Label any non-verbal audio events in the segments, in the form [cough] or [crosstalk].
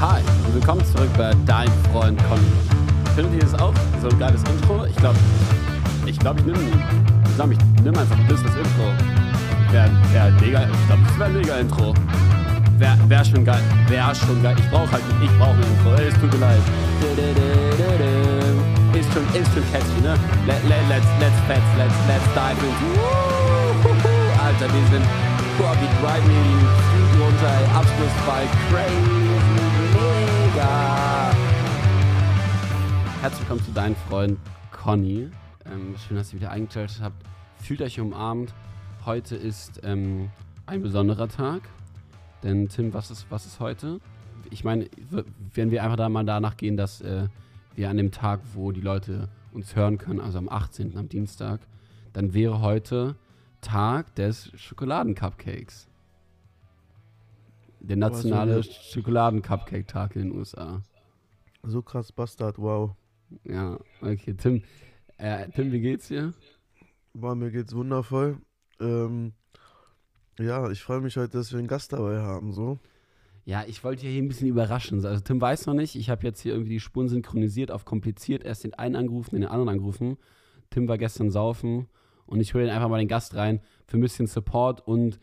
Hi und willkommen zurück bei Dein Freund Conny. Findet ihr das auch so ein geiles Intro? Ich glaube, ich glaube, ich nehme ich glaub, ich nehm einfach ein bisschen das Intro. Wäre wär mega, ich glaube, das wäre ein mega Intro. Wäre wär schon geil, wäre schon geil. Ich brauche halt, ich brauche ein Intro. Es tut mir leid. Ist schon, ist schon catchy, ne? Let, let, let's, let's, let's, let's, let's dive into. Alter, wir sind, boah, wie drive mir die Flügel runter, ey. Abschlussball, crazy, Herzlich willkommen zu deinem Freund Conny. Ähm, schön, dass ihr wieder eingeschaltet habt. Fühlt euch umarmt. Heute ist ähm, ein besonderer Tag. Denn Tim, was ist, was ist heute? Ich meine, wenn wir einfach da mal danach gehen, dass äh, wir an dem Tag, wo die Leute uns hören können, also am 18., am Dienstag, dann wäre heute Tag des Schokoladen-Cupcakes. Der nationale so- Schokoladen-Cupcake-Tag in den USA. So krass Bastard, wow. Ja, okay. Tim, äh, Tim, wie geht's dir? Boah, mir geht's wundervoll. Ähm, ja, ich freue mich heute, dass wir einen Gast dabei haben, so. Ja, ich wollte hier ein bisschen überraschen. Also Tim weiß noch nicht, ich habe jetzt hier irgendwie die Spuren synchronisiert auf kompliziert, erst den einen angerufen, den anderen angerufen. Tim war gestern saufen und ich hole den einfach mal den Gast rein für ein bisschen Support und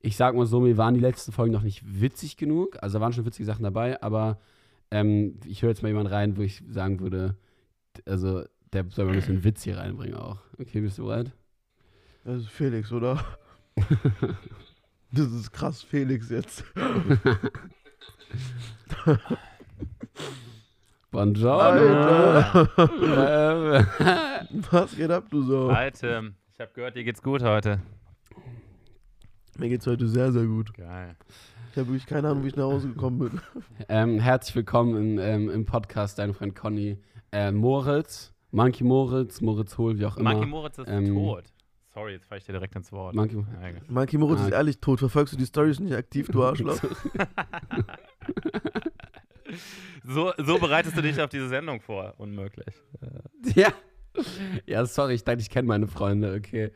ich sag mal so, mir waren die letzten Folgen noch nicht witzig genug, also da waren schon witzige Sachen dabei, aber ähm, ich höre jetzt mal jemanden rein, wo ich sagen würde, also der soll mal ein bisschen Witz hier reinbringen auch. Okay, bist du bereit? Das ist Felix, oder? [laughs] Das ist krass, Felix jetzt. [laughs] Buongiorno. Ähm, [laughs] Was geht ab, du so? Tim, ich habe gehört, dir geht's gut heute. Mir geht's heute sehr, sehr gut. Geil. Ich habe wirklich keine Ahnung, wie ich nach Hause gekommen bin. Ähm, herzlich willkommen in, ähm, im Podcast, dein Freund Conny. Äh, Moritz, Monkey Moritz, Moritz Hohl, wie auch immer. Monkey Moritz ist ähm, tot. Sorry, jetzt falle ich dir direkt ins Wort. Monkey, Ja, egal. Monkey Moritz Ah. ist ehrlich tot. Verfolgst du die Stories nicht aktiv, du Arschloch? [laughs] so, so bereitest du dich auf diese Sendung vor. Unmöglich. ja. ja, sorry, ich dachte, ich kenne meine Freunde, okay.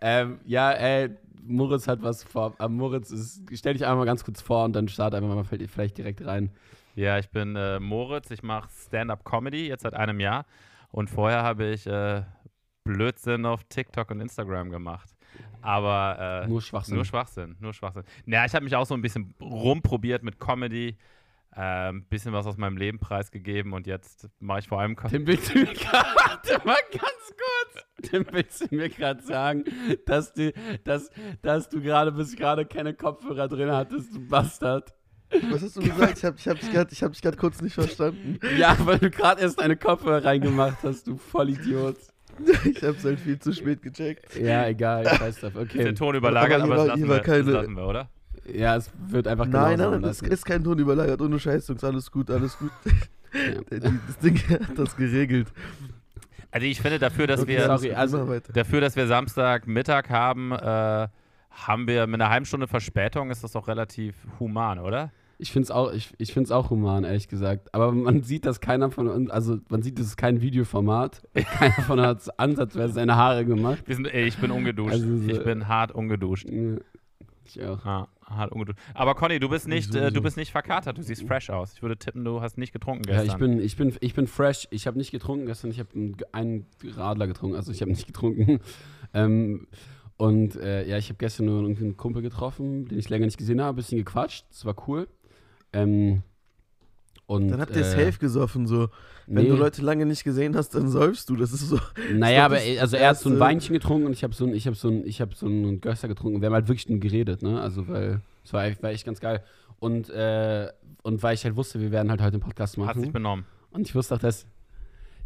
Ähm, ja, ey, Moritz hat was vor. Aber Moritz, ist, stell dich einfach mal ganz kurz vor und dann start einfach mal vielleicht- direkt rein. Ja, ich bin äh, Moritz, ich mache Stand-Up-Comedy jetzt seit einem Jahr. Und vorher habe ich äh, Blödsinn auf TikTok und Instagram gemacht. Aber äh, Nur Schwachsinn. Nur Schwachsinn, nur Schwachsinn. Naja, ich habe mich auch so ein bisschen rumprobiert mit Comedy, ein ähm, bisschen was aus meinem Leben preisgegeben und jetzt mache ich vor allem. Tim, willst du mir gerade, warte [laughs] Tim, willst du mir gerade sagen, dass du, dass, dass du gerade bis gerade keine Kopfhörer drin hattest, du Bastard? Was hast du gesagt? Ich habe ich hab dich grad- ich gerade kurz nicht verstanden. Ja, weil du gerade erst deine Kopfhörer reingemacht hast, du Vollidiot. Ich hab's halt viel zu spät gecheckt. Ja, egal, ich weiß das. ist der Okay. Ton überlagert, Aber aber, das, war- lassen wir, das keine- lassen wir, oder? Ja, es wird einfach Nein, nein, das lassen. ist kein Ton überlagert. Ohne Scheiß, Jungs. Alles gut, alles gut. Ja. [laughs] Die- Das Ding hat das geregelt. Also ich finde, dafür, dass Okay, wir sorry, also- dafür, dass wir Samstagmittag haben, äh, haben wir mit einer halben Stunde Verspätung, ist das doch relativ human, oder? Ich finde es auch, ich, ich find's auch human, ehrlich gesagt. Aber man sieht, dass keiner von uns, also man sieht, das ist kein Videoformat. [laughs] Keiner von uns hat ansatzweise seine Haare gemacht. Wir sind, ey, ich bin ungeduscht. Also so- ich bin hart ungeduscht. Ich auch. Ja, hart ungeduscht. Aber Conny, du bist nicht, äh, du bist nicht verkatert, du siehst fresh aus. Ich würde tippen, du hast nicht getrunken Ja, gestern. ich bin, ich bin, ich bin fresh. Ich habe nicht getrunken gestern. Ich habe einen, Radler getrunken. Also ich habe nicht [laughs] getrunken. ähm, und äh, ja, ich habe gestern nur einen Kumpel getroffen, den ich länger nicht gesehen habe. Ein bisschen gequatscht. Das war cool. Ähm, und, Dann habt ihr äh, safe gesoffen, so. Wenn nee. du Leute lange nicht gesehen hast, dann säufst du. Das ist so. Naja, [laughs] aber also er hat so ein Weinchen getrunken und ich habe so ein, ich habe so ein, ich habe so einen Gösser getrunken. Wir haben halt wirklich nur geredet, ne? Also weil es war, echt- war echt ganz geil. Und äh, und weil ich halt wusste, wir werden halt heute einen Podcast Hast dich machen. benommen. Und ich wusste auch, dass,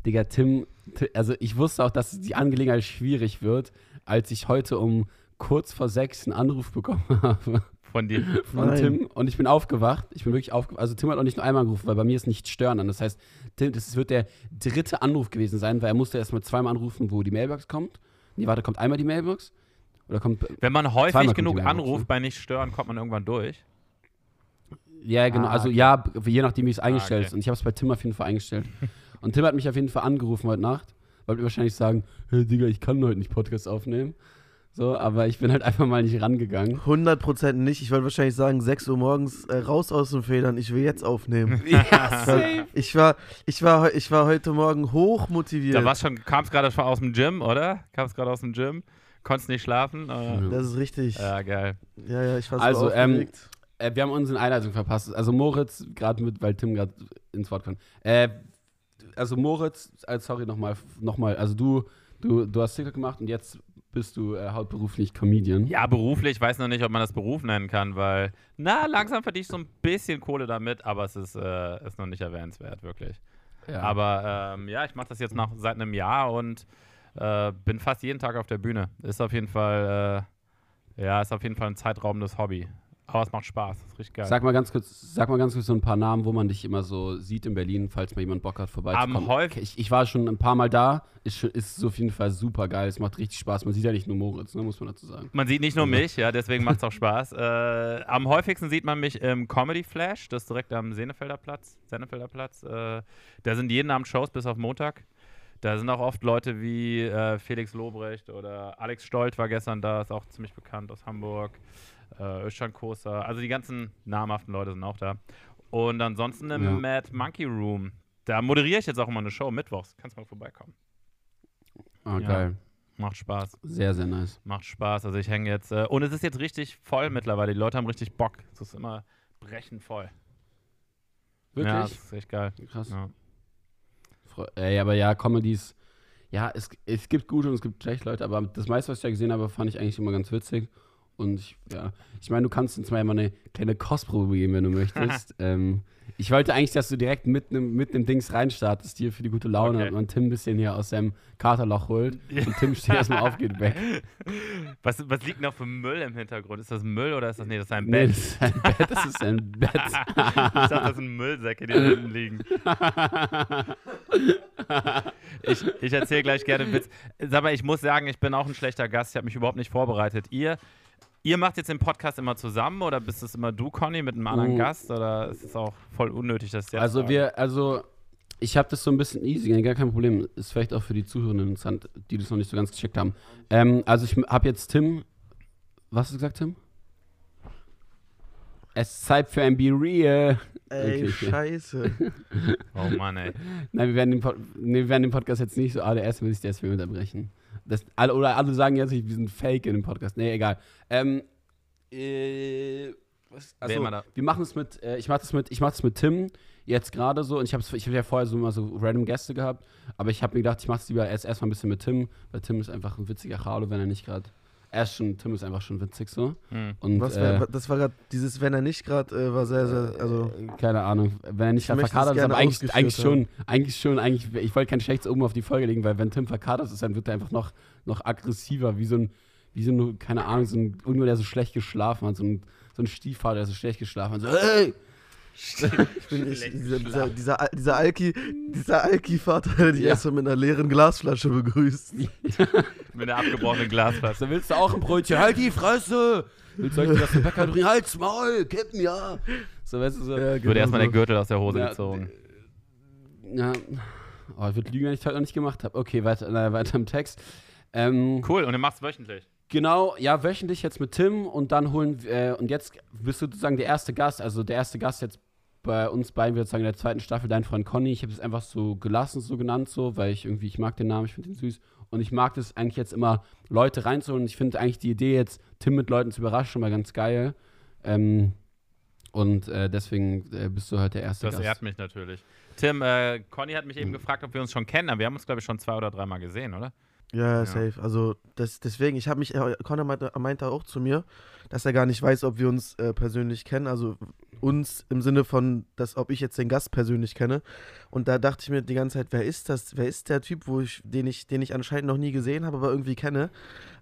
Digga, Tim, Ti- also ich wusste auch, dass die Angelegenheit schwierig wird, als ich heute um kurz vor sechs einen Anruf bekommen [laughs] habe Von dir. [laughs] von Nein. Tim und ich bin aufgewacht. Ich bin wirklich aufgewacht. Also Tim hat auch nicht nur einmal angerufen, weil bei mir ist nicht stören an. Das heißt, Tim, das wird der dritte Anruf gewesen sein, weil er musste erstmal zweimal anrufen, wo die Mailbox kommt. Nee, warte, kommt einmal die Mailbox? Oder kommt. Wenn man häufig genug Mailbox, anruft ne? bei nicht stören, kommt man irgendwann durch. Ja, genau. Ah, also okay. ja, je nachdem, wie es eingestellt okay. ist. Und ich habe es bei Tim auf jeden Fall eingestellt. [laughs] und Tim hat mich auf jeden Fall angerufen heute Nacht. Wollte wahrscheinlich sagen, hey Digga, ich kann heute nicht Podcast aufnehmen. So, aber ich bin halt einfach mal nicht rangegangen. 100% nicht. Ich wollte wahrscheinlich sagen, 6 Uhr morgens äh, raus aus den Federn, ich will jetzt aufnehmen. [laughs] Ja, [laughs] Weil Ich war, ich war, ich war heute Morgen hoch motiviert. Da warst schon, kamst gerade schon aus dem Gym, oder? Kamst gerade aus dem Gym, konntest nicht schlafen. Äh, das ist richtig. ja, geil. Ja, ja, ich war so Also, ähm. Äh, wir haben unsere Einleitung verpasst. Also Moritz, gerade mit, weil Tim gerade ins Wort kam. Äh, also Moritz, äh, sorry nochmal, noch mal, also du, du, du hast TikTok gemacht und jetzt bist du äh, hauptberuflich Comedian. Ja, beruflich weiß noch nicht, ob man das Beruf nennen kann, weil, na, langsam verdiene ich so ein bisschen Kohle damit, aber es ist, äh, ist noch nicht erwähnenswert, wirklich. Ja. Aber ähm, ja, ich mache das jetzt noch seit einem Jahr und äh, bin fast jeden Tag auf der Bühne. Ist auf jeden Fall, äh, ja, ist auf jeden Fall ein zeitraubendes Hobby. Aber es macht Spaß, ist richtig geil. Sag mal ganz kurz, sag mal ganz kurz so ein paar Namen, wo man dich immer so sieht in Berlin, falls mal jemand Bock hat, vorbeizukommen. Am häufig- ich, ich war schon ein paar Mal da, ist, ist auf jeden Fall super geil, es macht richtig Spaß. Man sieht ja nicht nur Moritz, ne, muss man dazu sagen. Man sieht nicht nur Ja. mich, ja, deswegen macht es auch Spaß. Äh, am häufigsten sieht man mich im Comedy Flash, das ist direkt am Senefelder Platz. Senefelder Platz. Äh, da sind jeden Abend Shows bis auf Montag. Da sind auch oft Leute wie äh, Felix Lobrecht oder Alex Stolt war gestern da, ist auch ziemlich bekannt aus Hamburg. Äh, Özcan Kosa, also die ganzen namhaften Leute sind auch da. Und ansonsten im Ja. Mad Monkey Room. Da moderiere ich jetzt auch immer eine Show mittwochs. Kannst mal vorbeikommen. Ah, Ja. geil. Macht Spaß. Sehr, sehr nice. Macht Spaß. Also ich hänge jetzt. Äh, und es ist jetzt richtig voll mittlerweile. Die Leute haben richtig Bock. Es ist immer brechend voll. Wirklich? Ja, das ist echt geil. Krass. Ja. Ey, aber ja, Comedies, ja, es, es gibt gute und es gibt schlechte Leute, aber das meiste, was ich da gesehen habe, fand ich eigentlich immer ganz witzig. Und ich, ja, ich meine, du kannst uns mal immer eine kleine Kostprobe geben, wenn du möchtest. [laughs] ähm, ich wollte eigentlich, dass du direkt mit einem mit nem Dings reinstartest, hier für die gute Laune Okay. und man Tim ein bisschen hier aus seinem Katerloch holt. Und Tim steht erstmal auf, geht weg. [laughs] Was, was liegt noch für Müll im Hintergrund? Ist das Müll oder ist das. Nee, das ist ein Nee, Bett. das ist ein Bett, das ist ein [laughs] Bett. ich dachte, das sind Müllsäcke, die da hinten liegen. Ich, ich erzähle gleich gerne einen Witz. Sag mal, ich muss sagen, ich bin auch ein schlechter Gast. Ich habe mich überhaupt nicht vorbereitet. Ihr, ihr macht jetzt den Podcast immer zusammen oder bist es immer du, Conny, mit einem anderen Mm. Gast? Oder ist es auch voll unnötig, dass jetzt Also wir, also ich habe das so ein bisschen easy, gar kein Problem. Ist vielleicht auch für die Zuhörenden interessant, die das noch nicht so ganz gecheckt haben. Ähm, also ich habe jetzt Tim, was hast du gesagt, Tim? Es ist Zeit für ein Be Real. Ey, okay. scheiße. Oh Mann, ey. [laughs] Nein, wir werden, den Pod nee, wir werden den Podcast jetzt nicht so, alle erst will ich deswegen unterbrechen. Das, oder alle sagen jetzt, wir sind fake in dem Podcast. Nee, egal. Ähm, äh, was, also, wir machen es mit, äh, ich mache das mit, ich mache das mit Tim jetzt gerade so und ich habe ich hab ja vorher so immer so random Gäste gehabt, aber ich habe mir gedacht, ich mache es lieber erst erstmal ein bisschen mit Tim, weil Tim ist einfach ein witziger Chalo, wenn er nicht gerade, er ist schon, Tim ist einfach schon witzig so Hm. und Was äh, wär, das war gerade, dieses, wenn er nicht gerade, äh, war sehr, sehr, also, äh, keine Ahnung, wenn er nicht Ich gerade es ist, aber eigentlich, eigentlich schon, eigentlich schon, eigentlich, ich wollte kein schlechtes oben auf die Folge legen, weil wenn Tim verkatert ist, dann wird er einfach noch, noch aggressiver, wie so ein, wie so ein, keine Ahnung, so ein, irgendwo, der so schlecht geschlafen hat, so ein, so ein Stiefvater, der so schlecht geschlafen hat, so, hey! [laughs] ich bin ich, dieser, dieser, dieser, dieser Alki, dieser Alki-Vater, der dich Ja. erstmal mit einer leeren Glasflasche begrüßt. [laughs] Mit einer abgebrochenen Glasflasche. Willst du auch ein Brötchen? [laughs] Halt die Fresse! Willst du euch das zum Bäcker bringen? Halt's Maul, kippen, ja! So, weißt du, so. Ja, Wurde erstmal der so. Gürtel aus der Hose Ja, gezogen. Ja. Oh, ich würde lügen, wenn ich das noch nicht gemacht habe. Okay, weiter, äh, weiter im Text. Ähm, Cool, und du machst wöchentlich. Genau, ja, wöchentlich jetzt mit Tim und dann holen äh, und jetzt bist du sozusagen der erste Gast, also der erste Gast jetzt bei uns beiden, wir sagen in der zweiten Staffel, dein Freund Conny. Ich habe es einfach so gelassen, so genannt, so, weil ich irgendwie, ich mag den Namen, ich finde ihn süß. Und ich mag das eigentlich jetzt immer, Leute reinzuholen. Ich finde eigentlich die Idee jetzt, Tim mit Leuten zu überraschen, mal ganz geil. Ähm, und äh, deswegen äh, bist du heute der erste Das Gast. ehrt mich natürlich. Tim, äh, Conny hat mich eben gefragt, ob wir uns schon kennen, aber wir haben uns, glaube ich, schon zwei oder dreimal gesehen, oder? Ja, safe. Also das, deswegen, ich habe mich, äh, Conor meinte, meinte auch zu mir, dass er gar nicht weiß, ob wir uns äh, persönlich kennen. Also uns im Sinne von, dass ob ich jetzt den Gast persönlich kenne. Und da dachte ich mir die ganze Zeit, wer ist das? Wer ist der Typ, wo ich, den ich, den ich anscheinend noch nie gesehen habe, aber irgendwie kenne.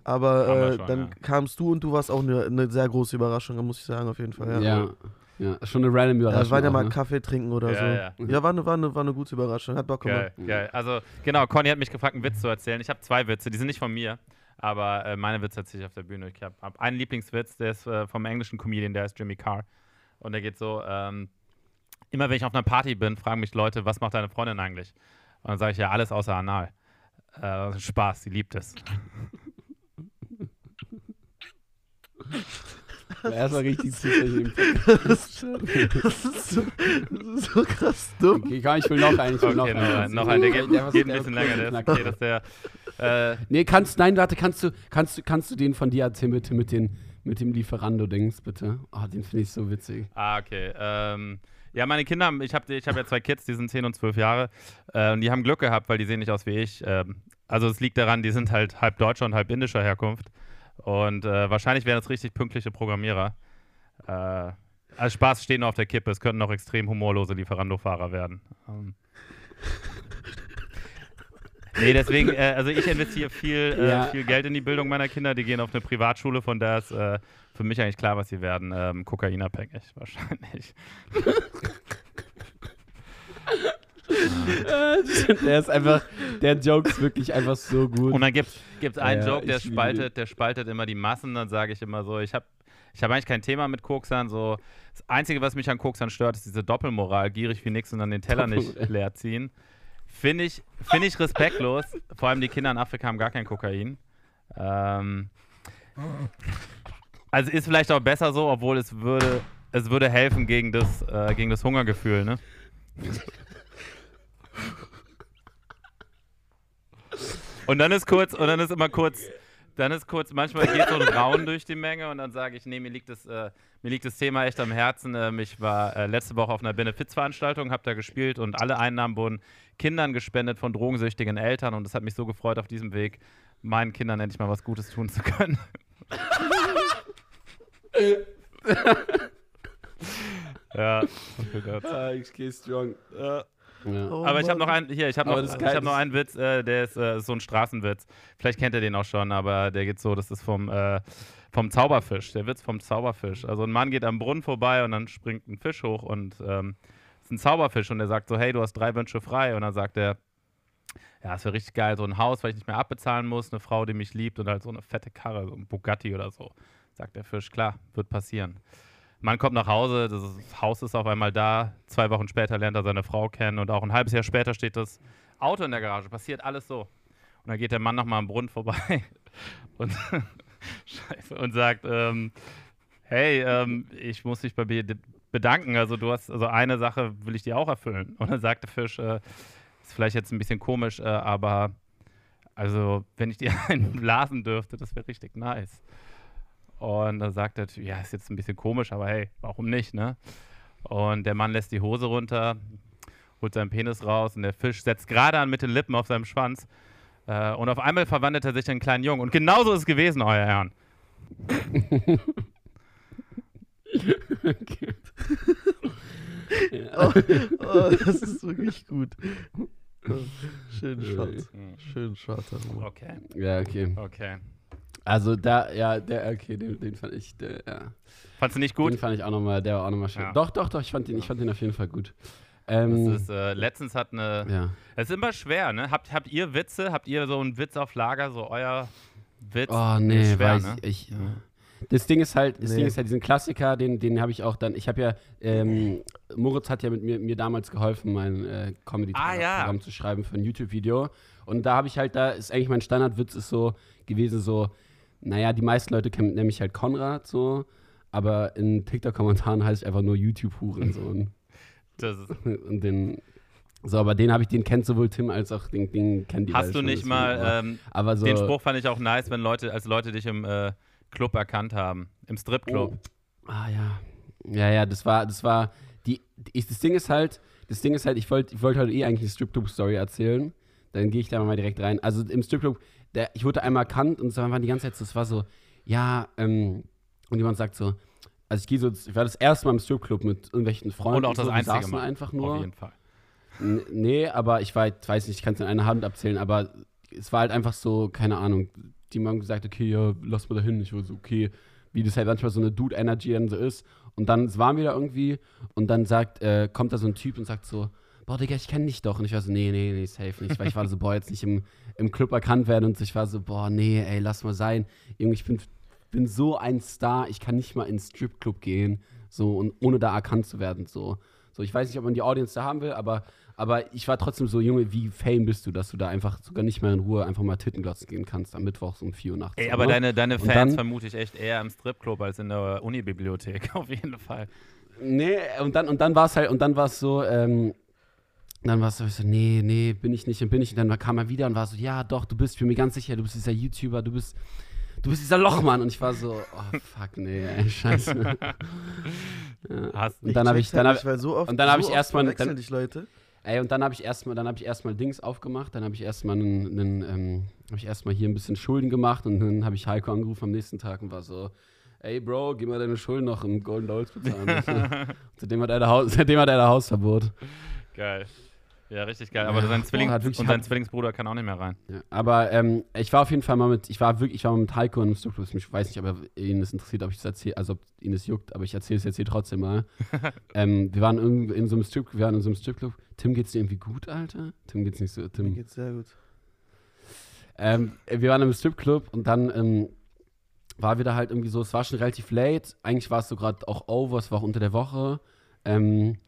Aber äh, schon, dann ja. kamst du und du warst auch eine, eine sehr große Überraschung, muss ich sagen, auf jeden Fall. Ja, Ja. ja, schon eine random Ja, Überraschung. wir waren ja mal ne? Kaffee trinken oder Ja, so. ja. Ja, war, eine, war, eine, war eine gute Überraschung. Hat Bock gemacht. Geil, geil. Also, genau, Conny hat mich gefragt, einen Witz zu erzählen. Ich habe zwei Witze, die sind nicht von mir, aber äh, meine Witze erzähle ich auf der Bühne. Ich habe hab einen Lieblingswitz, der ist äh, vom englischen Comedian, der ist Jimmy Carr. Und der geht so: ähm, Immer wenn ich auf einer Party bin, fragen mich Leute, was macht deine Freundin eigentlich? Und dann sage ich ja, alles außer Anal. Äh, Spaß, sie liebt es. Erstmal richtig zufällig. Das ist, [laughs] das ist, so, das ist so krass dumm. Okay, komm, ich will noch einen. Ich will Okay, noch einen. ein, noch ein. Der geht, Der geht ein bisschen länger. Der ist okay, dass der. Äh, Nee, kannst, nein, warte, kannst du, kannst du, kannst du den von dir erzählen, bitte, mit, den, mit dem Lieferando-Dings, bitte? Oh, den finde ich so witzig. Ah, okay. Ähm, ja, meine Kinder, ich habe ich hab ja zwei Kids, die sind 10 und 12 Jahre. Äh, und die haben Glück gehabt, weil die sehen nicht aus wie ich. Ähm, also es liegt daran, die sind halt halb deutscher und halb indischer Herkunft. Und äh, wahrscheinlich wären das richtig pünktliche Programmierer. Äh, also Spaß stehen auf der Kippe. Es könnten auch extrem humorlose Lieferando-Fahrer werden. Ähm. Nee, deswegen, äh, also ich investiere viel, äh, Ja. viel Geld in die Bildung meiner Kinder. Die gehen auf eine Privatschule, von daher ist äh, für mich eigentlich klar, was sie werden. Ähm, kokainabhängig, wahrscheinlich. [laughs] der ist einfach, der Joke ist wirklich einfach so gut. Und dann gibt es einen Ja, Joke, der spaltet, der spaltet immer die Massen. Dann sage ich immer so, ich habe ich hab eigentlich kein Thema mit Koksern. So, das Einzige, was mich an Koksern stört, ist diese Doppelmoral, gierig wie nix und dann den Teller nicht leer ziehen. Finde ich, find ich respektlos. Vor allem die Kinder in Afrika haben gar kein Kokain. Ähm, also ist vielleicht auch besser so, obwohl es würde, es würde helfen gegen das, äh, gegen das Hungergefühl, ne? Und dann ist kurz, und dann ist immer kurz, dann ist kurz, manchmal geht so ein Raun durch die Menge und dann sage ich, nee, mir liegt das, äh, mir liegt das Thema echt am Herzen. Ähm, ich war äh, letzte Woche auf einer Benefizveranstaltung, habe da gespielt und alle Einnahmen wurden Kindern gespendet von drogensüchtigen Eltern und es hat mich so gefreut, auf diesem Weg meinen Kindern endlich mal was Gutes tun zu können. [laughs] ja. Ah, ich gehe strong. Ja. Oh Aber ich habe noch einen, hier, ich habe noch, ich hab noch einen Witz, äh, der ist äh, so ein Straßenwitz. Vielleicht kennt ihr den auch schon, aber der geht so, das ist vom, äh, vom Zauberfisch, der Witz vom Zauberfisch. Also ein Mann geht am Brunnen vorbei und dann springt ein Fisch hoch und ähm, ein Zauberfisch und der sagt so, hey, du hast drei Wünsche frei. Und dann sagt er, ja, es wäre richtig geil, so ein Haus, weil ich nicht mehr abbezahlen muss, eine Frau, die mich liebt und halt so eine fette Karre, so ein Bugatti oder so. Sagt der Fisch, klar, wird passieren. Mann kommt nach Hause, das Haus ist auf einmal da. Zwei Wochen später lernt er seine Frau kennen und auch ein halbes Jahr später steht das Auto in der Garage. Passiert alles so. Und dann geht der Mann nochmal am Brunnen vorbei [laughs] und, [laughs] und sagt: ähm, Hey, ähm, ich muss dich bei bedanken. Also, du hast, also eine Sache will ich dir auch erfüllen. Und dann sagt der Fisch: äh, Ist vielleicht jetzt ein bisschen komisch, äh, aber also, wenn ich dir [laughs] einen blasen dürfte, das wäre richtig nice. Und dann sagt der Typ, ja, ist jetzt ein bisschen komisch, aber hey, warum nicht, ne? Und der Mann lässt die Hose runter, holt seinen Penis raus und der Fisch setzt gerade an mit den Lippen auf seinem Schwanz. Äh, und auf einmal verwandelt er sich in einen kleinen Jungen. Und genauso ist es gewesen, euer Herrn. [laughs] [laughs] Okay. [laughs] Oh, oh, das ist wirklich gut. Schön schwarz. Schön schwarzer Humor. Okay, Ja, okay. okay. Also da, ja, der, okay, den, den fand ich, der, ja. Fandst du nicht Den gut? fand ich auch nochmal, der war auch nochmal schön. Ja. Doch, doch, doch, ich fand den, ich fand den auf jeden Fall gut. Das Ähm, ist, äh, letztens hat eine. ja. Es ist immer schwer, ne? Habt, habt ihr Witze? Habt ihr so einen Witz auf Lager, so euer Witz? Oh, nee, schwer, weiß ne? ich. Das Ding ist halt, das Nee. Ding ist halt diesen Klassiker, den, den habe ich auch dann, ich habe ja, ähm, Moritz hat ja mit mir, mir damals geholfen, mein äh, comedy Ah, ja. zu schreiben für ein YouTube-Video. Und da habe ich halt, da ist eigentlich mein Standardwitz ist so gewesen, so, naja, die meisten Leute kennen nämlich halt Konrad so, aber in TikTok-Kommentaren heiße ich einfach nur YouTube-Hurensohn. [laughs] Das ist, [laughs] und den, so, aber den habe ich, den kennt sowohl Tim als auch den, den kennt die hast du nicht mal. aber, Ähm, aber so, Den Spruch fand ich auch nice, wenn Leute, als Leute dich im äh, Club erkannt haben. Im Stripclub. Ah ja. Ja, ja, das war, das war, die, die das Ding ist halt, das Ding ist halt, ich wollte ich wollte heute eh eigentlich eine Stripclub-Story erzählen. Dann gehe ich da mal direkt rein. Also im Stripclub, der, ich wurde einmal erkannt und es waren die ganze Zeit so, es war so, ja, ähm, und jemand sagt so, also ich gehe so, ich war das erste Mal im Stripclub mit irgendwelchen Freunden. Und auch das so, einzige Mal. einfach Auf nur. jeden Fall. N- Nee, aber ich war, ich weiß nicht, ich kann es in einer Hand abzählen, aber es war halt einfach so, keine Ahnung, die haben gesagt, okay, ja, lass mal da hin. Ich war so, okay, wie das halt manchmal so eine Dude-Energy dann so ist. Und dann waren wir da irgendwie und dann sagt, äh, kommt da so ein Typ und sagt so, boah, Digga, ich kenne dich doch. Und ich war so, nee, nee, nee, safe nicht. Weil ich war so, boah, jetzt nicht im, im Club erkannt werden und ich war so, boah, nee, ey, lass mal sein. Irgendwie, ich bin, bin so ein Star, ich kann nicht mal ins Stripclub gehen. So, und ohne da erkannt zu werden. So, so ich weiß nicht, ob man die Audience da haben will, aber, aber ich war trotzdem so, Junge, wie fame bist du, dass du da einfach sogar nicht mehr in Ruhe einfach mal Tittenglotzen gehen kannst am Mittwoch um 4 Uhr nachts. Ey, aber ne? deine, deine Fans dann- vermute ich echt eher im Stripclub als in der Unibibliothek, [laughs] auf jeden Fall. Nee, und dann, und dann war es halt, und dann war es so, ähm, dann war es so, ich nee, nee, bin ich nicht und bin ich. Und dann kam er wieder und war so, ja, doch, du bist, ich bin mir ganz sicher, du bist dieser YouTuber, du bist, du bist dieser Lochmann. Und ich war so, oh, fuck, nee, ey, scheiße. [laughs] ja. Hast Und dann habe ich, dann nicht, hab, weil so oft, und dann so ich oft erstmal- dann- dich Leute. Ey, und dann habe ich erstmal, dann habe ich erstmal Dings aufgemacht, dann habe ich erstmal einen, einen ähm, habe ich erstmal hier ein bisschen Schulden gemacht und dann habe ich Heiko angerufen am nächsten Tag und war so, ey Bro, gib mal deine Schulden noch im Golden Dolls bezahlen. [laughs] seitdem hat er da Haus, [laughs] seitdem hat er Hausverbot. Geil. Ja, richtig geil. Aber Ja, sein, Zwilling boah, hat wirklich- und sein hat- Zwillingsbruder kann auch nicht mehr rein. Ja, aber ähm, ich war auf jeden Fall mal mit, ich war wirklich, ich war mal mit Heiko in einem Stripclub. Ich weiß nicht, ob er- ihn das interessiert, ob ich das erzähle, also ob ihn das juckt, aber ich erzähle es jetzt hier trotzdem mal. [laughs] ähm, wir waren irgendwie in so einem Stripclub, wir waren in so einem Stripclub. Tim geht's dir irgendwie gut, Alter? Tim geht's nicht so, Mir Tim. geht's sehr gut. Ähm, wir waren im Stripclub und dann ähm, war wieder halt irgendwie so, es war schon relativ late. Eigentlich war es so gerade auch over, es war auch unter der Woche. Ähm,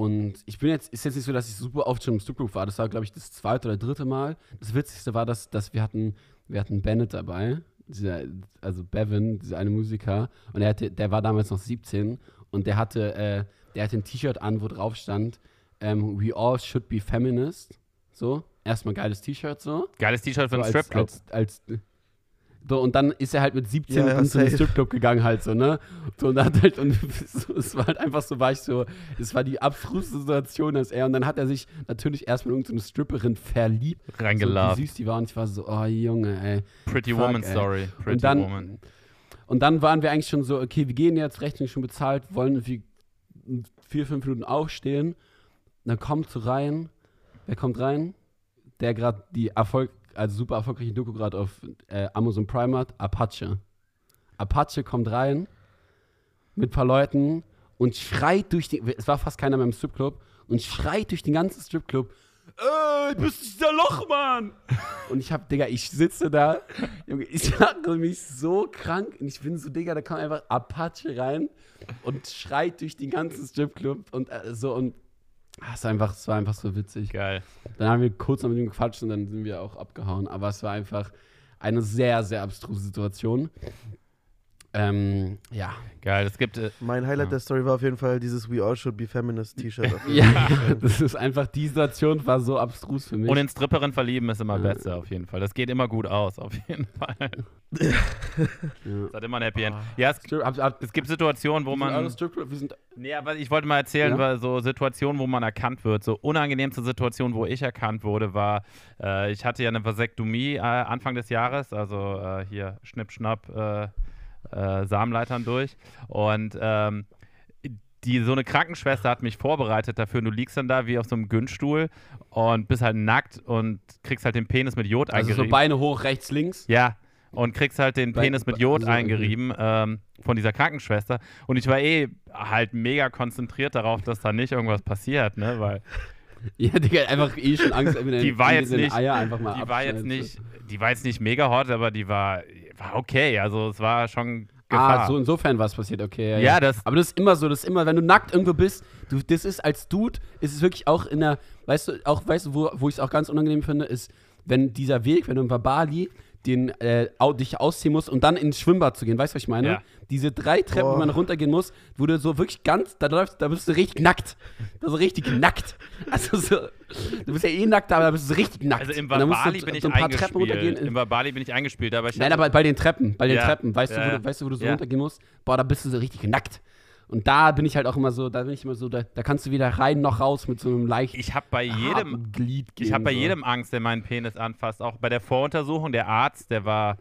und ich bin jetzt, ist jetzt nicht so, dass ich super oft schon im Stripclub war. Das war, glaube ich, das zweite oder dritte Mal. Das Witzigste war, dass, dass wir hatten, wir hatten Bennett dabei, dieser, also Bevan, dieser eine Musiker. Und er hatte, der war damals noch 17 und der hatte, äh, der hatte ein T-Shirt an, wo drauf stand, ähm, We all should be feminist. So, erstmal geiles T-Shirt so. Geiles T-Shirt für So einen Stripclub. Als, als, so, und dann ist er halt mit 17 Ja, ja, in so einen safe. Stripclub gegangen halt so, ne? So, und hat halt, und [laughs] so, es war halt einfach so, war ich so, es war die abstruse Situation, dass er, und dann hat er sich natürlich erstmal in irgendeine Stripperin verliebt. So, Reingeladen. wie süß die war, und ich war so, oh Junge, ey. Pretty Fuck, Woman ey. Story. Pretty und dann, Woman. Und dann waren wir eigentlich schon so, okay, wir gehen jetzt, Rechnung schon bezahlt, wollen irgendwie in vier, fünf Minuten aufstehen. Dann kommt so rein, wer kommt rein? Der gerade die Erfolg, also super erfolgreiche Doku gerade auf äh, Amazon Prime hat, Apache. Apache kommt rein mit ein paar Leuten und schreit durch die, es war fast keiner mehr im Stripclub, und schreit durch den ganzen Stripclub, du bist dieser Lochmann! Und ich hab, Digga, ich sitze da, Junge, ich mache mich so krank und ich bin so, Digga, da kommt einfach Apache rein und schreit durch den ganzen Stripclub und äh, so und es war einfach, es war einfach so witzig. Geil. Dann haben wir kurz noch mit ihm gequatscht und dann sind wir auch abgehauen, aber es war einfach eine sehr, sehr abstruse Situation. Ähm, ja. Geil. Es gibt. Äh, Mein Highlight Ja. der Story war auf jeden Fall dieses We All Should Be Feminist T-Shirt. Ja, [laughs] das ist einfach, die Situation war so abstrus für mich. und in Stripperin verlieben ist immer Ja. besser, auf jeden Fall. Das geht immer gut aus, auf jeden Fall. [laughs] ja. Das hat immer ein Happy End. Ah. Ja, es, es gibt Situationen, wo man. wir sind Nee, aber ich wollte mal erzählen, Ja? weil so Situationen, wo man erkannt wird, so unangenehmste Situation, wo ich erkannt wurde, war, äh, ich hatte ja eine Vasektomie äh, Anfang des Jahres, also äh, hier Schnipp, Schnapp, äh, Samenleitern durch und ähm, die, so eine Krankenschwester hat mich vorbereitet dafür du liegst dann da wie auf so einem Günststuhl und bist halt nackt und kriegst halt den Penis mit Jod also so eingerieben. Beine hoch, rechts, links. Ja, und kriegst halt den Penis mit Jod also, eingerieben ähm, von dieser Krankenschwester. Und ich war eh halt mega konzentriert darauf, dass da nicht irgendwas passiert, ne? Weil [laughs] Ja, Digga, einfach eh schon Angst, [laughs] wenn Die war jetzt nicht- Eier einfach mal die war jetzt nicht, die war jetzt nicht mega hot, aber die war, war okay. Also es war schon Gefahr. Ah, so insofern was passiert, okay. Ja, Ja, das- Aber das ist immer so, das ist immer, wenn du nackt irgendwo bist, du, das ist als Dude, ist es wirklich auch in der, weißt du, auch, weißt du, wo, wo ich es auch ganz unangenehm finde, ist, wenn dieser Weg, wenn du in Bali den äh, dich ausziehen musst und dann ins Schwimmbad zu gehen, weißt du, was ich meine? Ja. Diese drei Treppen, Boah. wo man runtergehen muss, wo du so wirklich ganz, da läufst, da bist du richtig nackt. Da so richtig nackt. [laughs] Also so, du bist ja eh nackt, aber da bist du richtig nackt. also im Babali du bin ich so ein paar Treppen runtergehen. eingespielt. Im Babali bin ich eingespielt, aber ich Nein, aber bei den Treppen, bei den Ja, Treppen, weißt, ja, du, wo du, weißt du, wo du so Ja. runtergehen musst? Boah, da bist du so richtig nackt. Und da bin ich halt auch immer so, da bin ich immer so, da, da kannst du weder rein noch raus mit so einem leichten ich habe bei jedem, Glied gehen. ich habe bei so. jedem Angst, der meinen Penis anfasst. Auch bei der Voruntersuchung, der Arzt, der war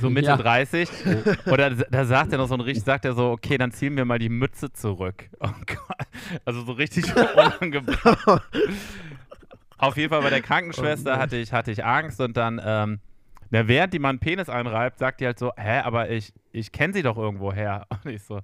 so Mitte ja. 30. [laughs] Oder da sagt er noch so ein richtig, sagt er so, okay, dann ziehen wir mal die Mütze zurück. Oh Gott. Also so richtig [laughs] unangebracht. Auf jeden Fall bei der Oh Krankenschwester hatte ich, hatte ich Angst und dann, ähm, na, während die meinen Penis einreibt, sagt die halt so, hä, aber ich, ich kenne sie doch irgendwo her. [laughs] Und ich so,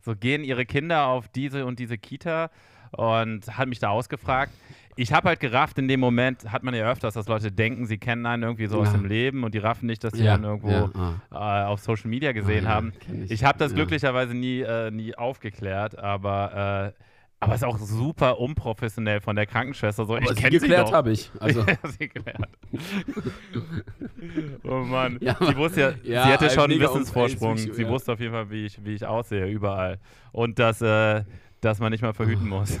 so gehen ihre Kinder auf diese und diese Kita und hat mich da ausgefragt. Ich habe halt gerafft, in dem Moment hat man ja öfters, dass Leute denken, sie kennen einen irgendwie so aus Ja. dem Leben und die raffen nicht, dass sie Ja, einen irgendwo ja, ah. äh, auf Social Media gesehen Ah, haben. ich. Ich habe das glücklicherweise nie, äh, nie aufgeklärt, aber, äh, aber es ist auch super unprofessionell von der Krankenschwester. So, Aber ich kenne sie geklärt habe ich. Also, [laughs] ja, sie geklärt. [laughs] oh Mann. Ja, sie wusste ja, ja, sie hatte ein schon einen Wissensvorsprung. Sie ja. wusste auf jeden Fall, wie ich, wie ich aussehe, überall. Und dass, äh, dass man nicht mal verhüten Oh, muss. [laughs]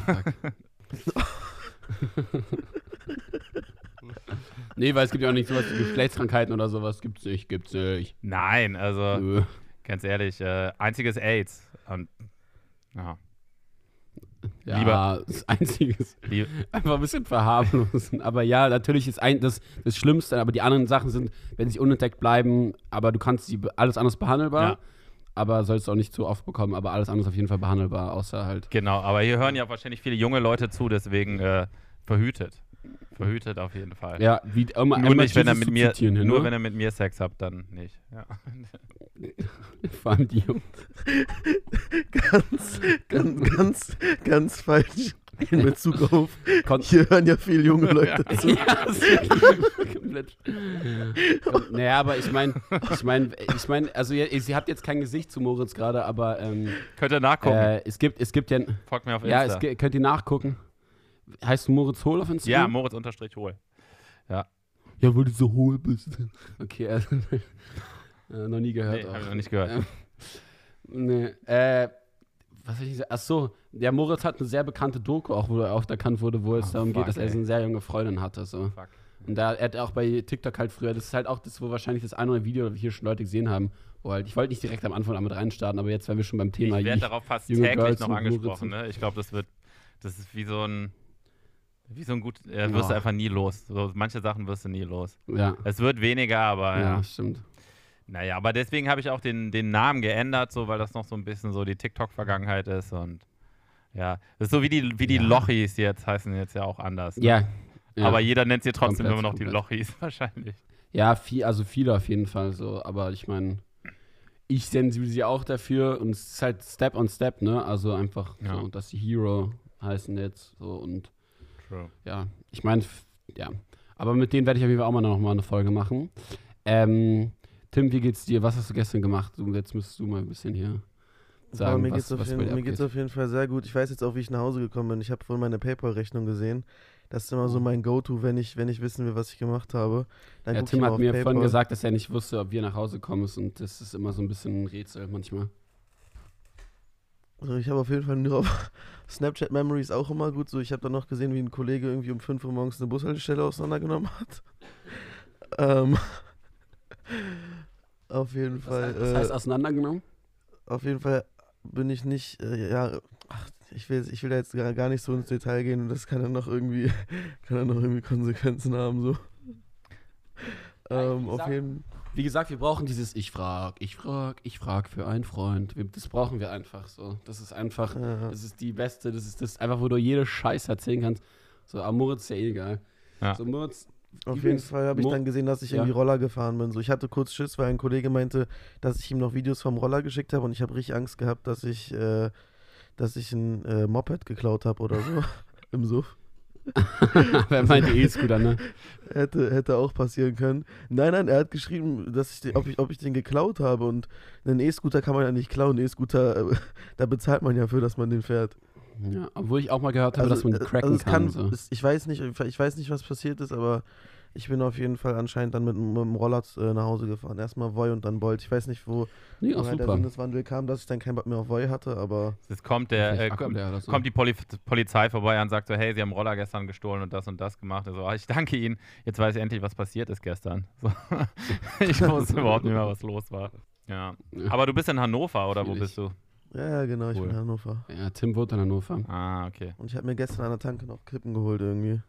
nee, weil es gibt ja auch nicht sowas wie Geschlechtskrankheiten oder sowas. Gibt's nicht, gibt's nicht. Nein, also Nö. ganz ehrlich, äh, einziges AIDS. Und, ja, Ja, Lieber- das Einzige ist lieb, einfach ein bisschen verharmlosen. Aber ja, natürlich ist ein, das, das Schlimmste, aber die anderen Sachen sind, wenn sie unentdeckt bleiben, aber du kannst sie, alles anders behandelbar, Ja. aber sollst du auch nicht zu oft bekommen, aber alles andere ist auf jeden Fall behandelbar, außer halt. genau. Aber hier hören ja wahrscheinlich viele junge Leute zu, deswegen äh, verhütet. Verhütet auf jeden Fall. Ja, wie immer, Nur nicht, wenn er mit mir, hier, nur ne? wenn er mit mir Sex habt, dann nicht. Ja. [laughs] Vor allem die Jungs. Ganz, ganz, ganz, ganz falsch in Bezug auf. Kon Hier hören ja viele junge Leute zu. [laughs] ja, komplett. Kom- Naja, aber ich meine, ich meine, ich meine, also ihr, sie habt jetzt kein Gesicht zu Moritz gerade, aber ähm, Könnt ihr nachgucken. äh, es gibt, es gibt ja, Folgt mir auf ja, Insta. es ge- könnt ihr nachgucken. Heißt du Moritz Hohl auf ja, Instagram? Moritz unterstrich hohl. Ja, weil du so hohl bist. Okay, also, äh, noch nie gehört. Nee, auch. hab ich noch nicht gehört. [laughs] Nee, äh, was ich? Ach so, der Moritz hat eine sehr bekannte Doku, auch wo er oft erkannt wurde, wo es Ah, darum fuck, geht, dass er so eine sehr junge Freundin hatte. So. Fuck. Und da, er hat auch bei TikTok halt früher, das ist halt auch das, wo wahrscheinlich das eine oder andere Video, das wir hier schon Leute gesehen haben, wo halt, ich wollte nicht direkt am Anfang damit reinstarten, aber jetzt, wenn wir schon beim Thema ich werde darauf fast täglich Girls noch angesprochen. Ne? Ich glaube, das wird, das ist wie so ein, wie so ein gut, äh, wirst du Ja. einfach nie los. So, manche Sachen wirst du nie los. ja, Es wird weniger, aber ja, ja. stimmt. Naja, aber deswegen habe ich auch den, den Namen geändert, so weil das noch so ein bisschen so die TikTok-Vergangenheit ist und ja, das ist so wie die, wie die Ja. Lochis jetzt heißen jetzt ja auch anders. ne? Ja. ja. Aber jeder nennt sie trotzdem Komplett, immer noch die komplett. Lochis [laughs] wahrscheinlich. Ja, viel, also viele auf jeden Fall so, aber ich meine, ich sensibilisiere auch dafür und es ist halt Step on Step, ne? Also einfach Ja. so, dass die Hero heißen jetzt so und True. ja, ich meine, ja. Aber mit denen werde ich auf jeden Fall auch mal noch mal eine Folge machen. Ähm, Tim, wie geht's dir? Was hast du gestern gemacht? Du, jetzt müsstest du mal ein bisschen hier sagen, Aber mir was, geht's auf was jeden, mir geht's auf jeden Fall sehr gut. Ich weiß jetzt auch, wie ich nach Hause gekommen bin. Ich habe vorhin meine PayPal-Rechnung gesehen. Das ist immer so mein Go-To, wenn ich, wenn ich wissen will, was ich gemacht habe. Dann Ja, Tim hat mir PayPal. vorhin gesagt, dass er nicht wusste, ob wir nach Hause kommen und das ist immer so ein bisschen ein Rätsel manchmal. Also ich habe auf jeden Fall nur auf [laughs] Snapchat Memories auch immer gut. So, ich habe dann noch gesehen, wie ein Kollege irgendwie um 5 Uhr morgens eine Bushaltestelle auseinandergenommen hat. [laughs] ähm, [laughs] auf jeden Fall. heißt, was heißt äh, auseinandergenommen? auf jeden Fall bin ich nicht, äh, ja, ach, ich will, ich will da jetzt gar, gar nicht so ins Detail gehen und das kann dann noch irgendwie, [laughs] kann dann noch irgendwie Konsequenzen haben, so. Ja, Ähm, wie auf gesagt, jeden Wie gesagt, wir brauchen dieses Ich frag, ich frag, ich frag für einen Freund. Das brauchen wir einfach so. Das ist einfach, ja. das ist die beste, das ist das einfach, wo du jede Scheiß erzählen kannst. So, aber Moritz ist ja eh egal. Ja. So, Moritz, Auf jeden Fall habe ich dann gesehen, dass ich Ja. irgendwie Roller gefahren bin. So, ich hatte kurz Schiss, weil ein Kollege meinte, dass ich ihm noch Videos vom Roller geschickt habe und ich habe richtig Angst gehabt, dass ich, äh, dass ich ein äh, Moped geklaut habe oder so [laughs] im Suff. [laughs] wer meinte E-Scooter, ne? Hätte, hätte auch passieren können. Nein, nein, er hat geschrieben, dass ich den, ob, ich, ob ich den geklaut habe und einen E-Scooter kann man ja nicht klauen. E-Scooter, äh, [laughs] da bezahlt man ja für, dass man den fährt. Ja, obwohl ich auch mal gehört habe, dass man äh, cracken es kann. so. es, ich weiß nicht, ich weiß nicht, was passiert ist, aber ich bin auf jeden Fall anscheinend dann mit, mit dem Roller äh, nach Hause gefahren. Erstmal Voi und dann Bolt. Ich weiß nicht, wo Nee, woher der. Sinneswandel kam, dass ich dann keinen Bock mehr auf Voi hatte, aber Jetzt kommt der, äh, kommt, so. kommt die Poli Polizei vorbei und sagt so, hey, sie haben Roller gestern gestohlen und das und das gemacht. Also, ah, ich danke Ihnen. Jetzt weiß ich endlich, was passiert ist gestern. [laughs] So. ich wusste überhaupt nicht mehr, was los war. Ja. Aber du bist in Hannover oder wo Schwierig. bist du? Ja, ja, genau, ich Cool. bin in Hannover. Ja, Tim wohnt in Hannover. Ah, okay. Und ich habe mir gestern an der Tanke noch Kippen geholt irgendwie.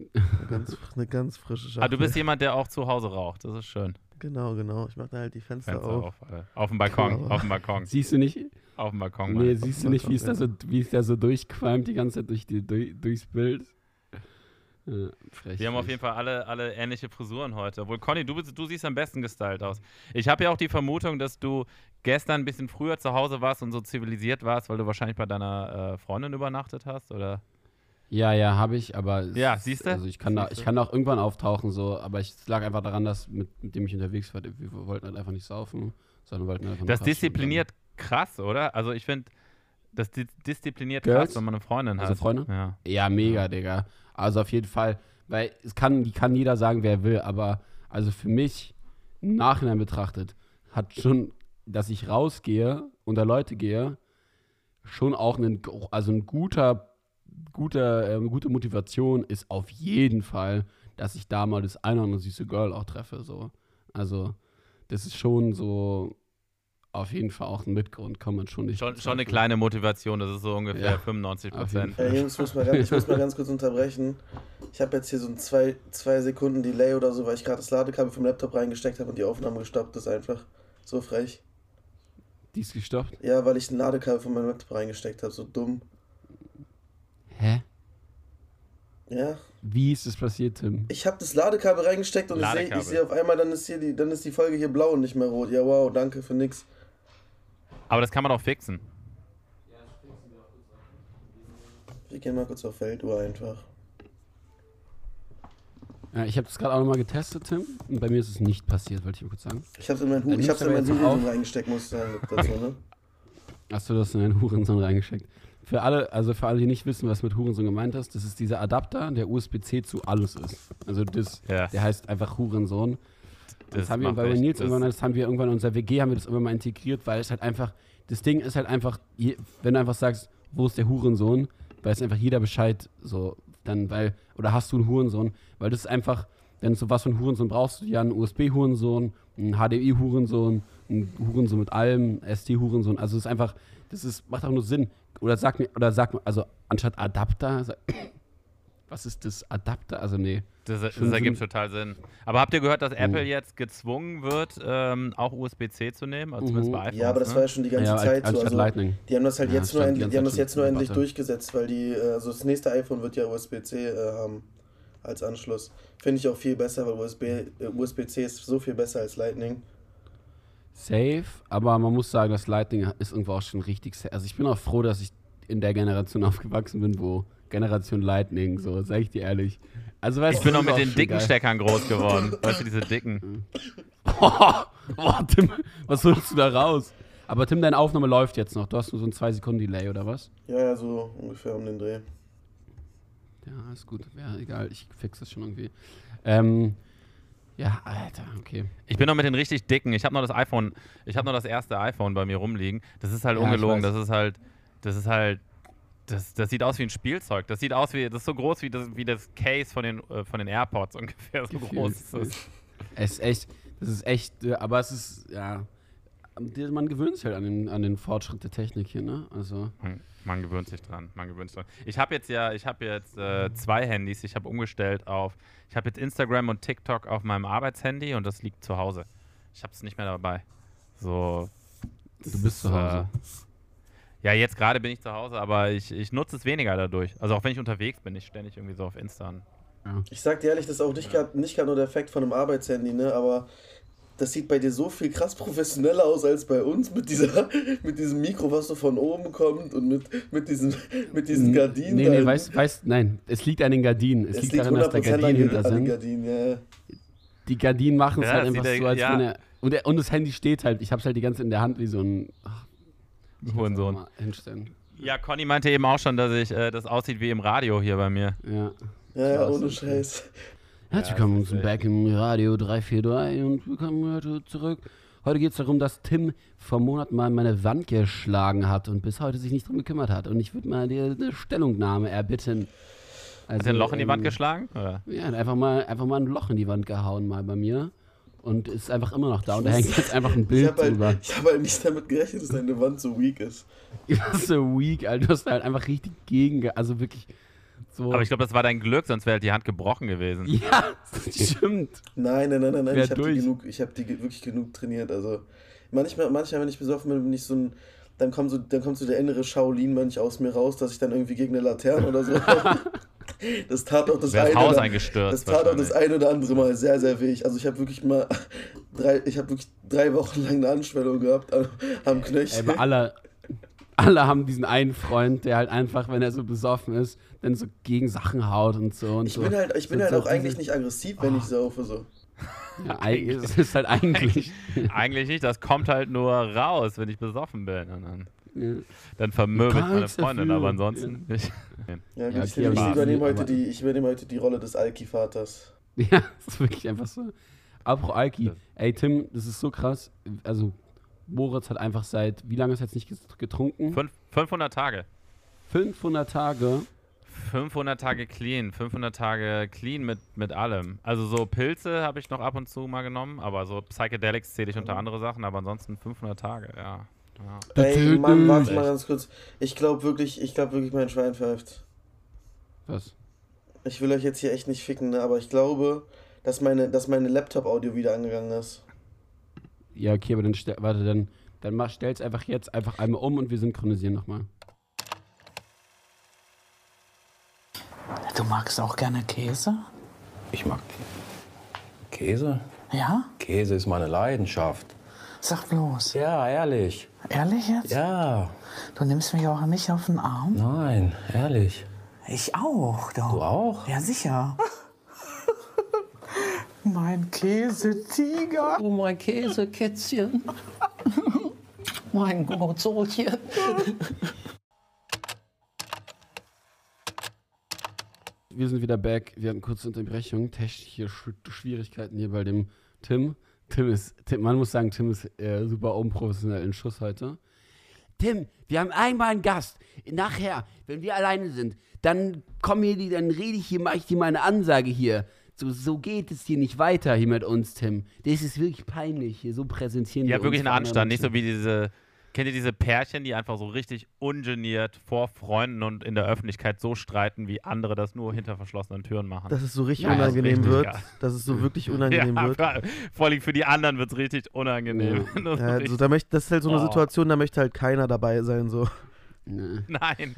[laughs] Eine ganz, eine ganz frische Schachtel. Ah, du bist jemand, der auch zu Hause raucht. Das ist schön. Genau, genau. Ich mache da halt die Fenster, Fenster auf. auf. Alter. Auf dem Balkon. Genau. Auf dem Balkon. Siehst du nicht, Auf dem Balkon. nee, Mann. siehst du nicht, wie es da so, wie es da so durchqualmt die ganze Zeit durch die, durch, durchs Bild? Ja, frech, Wir haben auf jeden Fall alle, alle ähnliche Frisuren heute. Obwohl, Conny, du, du siehst am besten gestylt aus. Ich habe ja auch die Vermutung, dass du gestern ein bisschen früher zu Hause warst und so zivilisiert warst, weil du wahrscheinlich bei deiner äh, Freundin übernachtet hast, oder? Ja, ja, habe ich, aber Ja, siehste? Also ich kann da, ich kann da auch irgendwann auftauchen, so, aber ich, es lag einfach daran, dass mit, mit dem ich unterwegs war, wir wollten halt einfach nicht saufen, sondern wollten einfach nur Das diszipliniert krass, oder? Also ich finde, das di diszipliniert Girls? krass, wenn man eine Freundin Also hat. Freundin? Ja. Ja, mega, Digga. Also auf jeden Fall, weil es kann, kann jeder sagen, wer will, aber also für mich im Nachhinein betrachtet hat schon, dass ich rausgehe, unter Leute gehe, schon auch ein, also ein guter, guter, äh, gute Motivation ist auf jeden Fall, dass ich da mal das eine oder andere süße Girl auch treffe, so. Also das ist schon so auf jeden Fall auch ein Mitgrund, kann man schon nicht Schon, schon eine kleine Motivation, das ist so ungefähr Ja, 95 auf jeden Prozent. Ey, Jungs, muss mal ganz, ich muss mal ganz kurz unterbrechen. Ich habe jetzt hier so ein zwei, zwei Sekunden Delay oder so, weil ich gerade das Ladekabel vom Laptop reingesteckt habe und die Aufnahme gestoppt ist einfach. So frech. Die ist gestoppt. Ja, weil ich ein Ladekabel von meinem Laptop reingesteckt habe, so dumm. Hä? Ja. Wie ist das passiert, Tim? Ich habe das Ladekabel reingesteckt und ich sehe Ladekabel. ich seh auf einmal, dann ist, hier die, dann ist die Folge hier blau und nicht mehr rot. Ja, wow, danke für nix. Aber das kann man auch fixen. Wir gehen mal kurz auf Weltuhr einfach. Ja, ich habe das gerade auch nochmal getestet, Tim. Und bei mir ist es nicht passiert, wollte ich mal kurz sagen. Ich hab's in meinen Hu Dann ich hab's in meinen Hurensohn reingesteckt, muss ich sagen, dazu, ne? [laughs] Hast du das in deinen Hurensohn reingesteckt? Für alle, also für alle, die nicht wissen, was mit Hurensohn gemeint ist, das ist dieser Adapter, der USB-C zu alles ist. Also das, Ja. der heißt einfach Hurensohn. Das, Das haben wir bei Nils irgendwann, das haben wir irgendwann in unserer WG, haben wir das irgendwann mal integriert, weil es halt einfach, das Ding ist halt einfach, wenn du einfach sagst, wo ist der Hurensohn, weiß einfach jeder Bescheid, so, dann, weil, oder hast du einen Hurensohn, weil das ist einfach, wenn du was für einen Hurensohn brauchst, du? Ja einen USB-Hurensohn, einen HDI-Hurensohn, einen Hurensohn mit allem, ST-Hurensohn, also es ist einfach, das ist, macht auch nur Sinn. Oder sag mir, oder sag mir, also anstatt Adapter, sag, was ist das Adapter? Also nee. Das, das ergibt total Sinn. Aber habt ihr gehört, dass Mhm. Apple jetzt gezwungen wird, ähm, auch USB-C zu nehmen? Also zumindest Mhm. bei iPhones, Ja, aber das ne? war ja schon die ganze ja, Zeit als, so. Also, Lightning. die haben das halt Ja, jetzt nur endlich, die haben das jetzt nur endlich durchgesetzt, weil die, äh, also das nächste iPhone wird ja USB-C äh, haben als Anschluss. Finde ich auch viel besser, weil USB, äh, USB-C ist so viel besser als Lightning. Safe, aber man muss sagen, das Lightning ist irgendwo auch schon richtig safe. Also ich bin auch froh, dass ich in der Generation [laughs] aufgewachsen bin, wo Generation Lightning, so, sag ich dir ehrlich. Also weißt Ich bin noch mit den dicken schon Steckern groß geworden. weißt du, diese dicken. geil. Oh, Tim, was holst du da raus? Aber Tim, deine Aufnahme läuft jetzt noch. Du hast nur so ein 2 Sekunden Delay, oder was? Ja, ja, so ungefähr um den Dreh. Ja, ist gut. Ja, egal, ich fix das schon irgendwie. Ähm, ja, Alter, okay. Ich bin noch mit den richtig dicken. Ich habe noch das iPhone, ich habe noch das erste iPhone bei mir rumliegen. Das ist halt Ja, ungelogen. Das ist halt, das ist halt, das, das sieht aus wie ein Spielzeug. Das sieht aus wie, das ist so groß wie das, wie das Case von den, äh, von den AirPods [laughs] ungefähr. So Gefühlt. groß ist das. Es ist echt, das ist echt, äh, aber es ist, ja, man gewöhnt sich halt an den, an den Fortschritt der Technik hier, ne? Also, Man, man gewöhnt sich dran. Man gewöhnt sich dran. Ich habe jetzt ja, ich habe jetzt äh, zwei Handys. Ich habe umgestellt auf, ich habe jetzt Instagram und TikTok auf meinem Arbeitshandy und das liegt zu Hause. Ich habe es nicht mehr dabei. So. Du bist zu Hause. Äh, ja, jetzt gerade bin ich zu Hause, aber ich, ich nutze es weniger dadurch. Also auch wenn ich unterwegs bin, ich ständig irgendwie so auf Insta an. Ich sag dir ehrlich, das ist auch nicht gerade nicht grad nur der Effekt von einem Arbeitshandy, ne? Aber das sieht bei dir so viel krass professioneller aus als bei uns mit dieser, [laughs] mit diesem Mikro, was so von oben kommt und mit, mit diesen, mit diesen Gardinen. Nee, nee, weißt, weißt, nein, es liegt an den Gardinen. Es, es liegt, liegt daran, dass da 100% Gardinen an, hinter sind. Gardinen, ja. Die Gardinen machen es Ja, halt einfach so, als ja. wenn er. Und, der, und das Handy steht halt, ich hab's halt die ganze Zeit in der Hand wie so ein. Ach, Hurensohn. hinstellen. Ja, Conny meinte eben auch schon, dass ich, äh, das aussieht wie im Radio hier bei mir. Ja. Ja, ja, ohne. Scheiß. Herzlich Ja, willkommen zum Back im Radio 343 und willkommen heute zurück. Heute geht es darum, dass Tim vor Monaten mal meine Wand geschlagen hat und bis heute sich nicht drum gekümmert hat. Und ich würde mal dir eine Stellungnahme erbitten. Also, Hat er ein Loch in die Wand ähm, geschlagen? Oder? Ja, einfach mal, einfach mal ein Loch in die Wand gehauen mal bei mir. Und ist einfach immer noch da. Und da hängt jetzt einfach ein Ich Bild habe drüber. halt, ich hab halt nicht damit gerechnet, dass deine Wand so weak ist. [laughs] so weak, Alter. Du hast halt einfach richtig gegen, ge- also wirklich so. Aber ich glaube, das war dein Glück, sonst wäre halt die Hand gebrochen gewesen. [laughs] ja, das stimmt. Nein, nein, nein, nein, nein. Ich habe die, genug, ich hab die wirklich genug trainiert. Also manchmal, manchmal, wenn ich besoffen bin, bin ich so ein. Dann kommt so, dann kommt so der innere Shaolin-Mönch aus mir raus, dass ich dann irgendwie gegen eine Laterne oder so. [laughs] Das tat auch das, eine das Haus oder, eingestürzt. das tat auch das wahrscheinlich. ein oder andere Mal sehr, sehr weh. Also ich habe wirklich mal [laughs] drei, ich habe wirklich drei Wochen lang eine Anschwellung gehabt am, am Ey, Knöchel. aber alle, alle haben diesen einen Freund, der halt einfach, wenn er so besoffen ist, dann so gegen Sachen haut und so. Und Ich so. bin halt, ich bin So- halt so auch eigentlich nicht aggressiv, wenn Ah. ich saufe so. [laughs] Ja, eig- es [laughs] ist halt eigentlich. Eigentlich nicht, das kommt halt nur raus, wenn ich besoffen bin. Und dann, Ja. dann vermöbelt meine Freundin, dafür. aber ansonsten nicht. Ja, gut, Ja, ich, ich, übernehme heute die, ich übernehme heute die Rolle des Alki-Vaters. [laughs] Ja, das ist wirklich einfach so. Apropos Alki. Ey, Tim, das ist so krass. Also, Moritz hat einfach seit, wie lange ist er jetzt nicht getrunken? Fünf, 500 Tage. 500 Tage. 500 Tage clean, 500 Tage clean mit, mit allem. Also so Pilze habe ich noch ab und zu mal genommen, aber so Psychedelics zähle ich unter andere Sachen, aber ansonsten 500 Tage, ja. ja. Ey, Mann, warte mal ganz kurz. Ich glaube wirklich, ich glaube wirklich, mein Schwein pfeift. Was? Ich will euch jetzt hier echt nicht ficken, ne? aber ich glaube, dass meine, dass meine Laptop-Audio wieder angegangen ist. Ja, okay, aber dann, stell- warte, dann, dann mach, stell's einfach jetzt einfach einmal um und wir synchronisieren nochmal. Du magst auch gerne Käse? Ich mag Käse. Ja? Käse ist meine Leidenschaft. Sag bloß. Ja, ehrlich. Ehrlich jetzt? Ja, Du nimmst mich auch nicht auf den Arm? nein, ehrlich. Ich auch, doch. Du auch? Ja, sicher. [laughs] mein Käsetiger. Oh, mein Käsekätzchen. [laughs] mein Gurzelchen. [laughs] Wir sind wieder back. Wir hatten kurze Unterbrechung. Technische Sch Schwierigkeiten hier bei dem Tim. Tim ist, Tim, man muss sagen, Tim ist äh, super unprofessionell in Schuss heute. Tim, wir haben einmal einen Gast. Nachher, wenn wir alleine sind, dann kommen hier die, dann rede ich hier, mache ich dir mal eine Ansage hier. So, so geht es hier nicht weiter hier mit uns, Tim. Das ist wirklich peinlich hier. So präsentieren wir Ja, uns wirklich einen Anstand, nicht so wie diese, kennt ihr diese Pärchen, die einfach so richtig ungeniert vor Freunden und in der Öffentlichkeit so streiten, wie andere das nur hinter verschlossenen Türen machen. Dass es so richtig Ja, das unangenehm richtig wird. geil. Dass es so wirklich unangenehm ja, wird. vor- allem für die anderen wird es richtig unangenehm. [laughs] Das ist Ja, richtig- also da möchte, das ist halt so eine Oh. Situation, da möchte halt keiner dabei sein. So. Nee. Nein,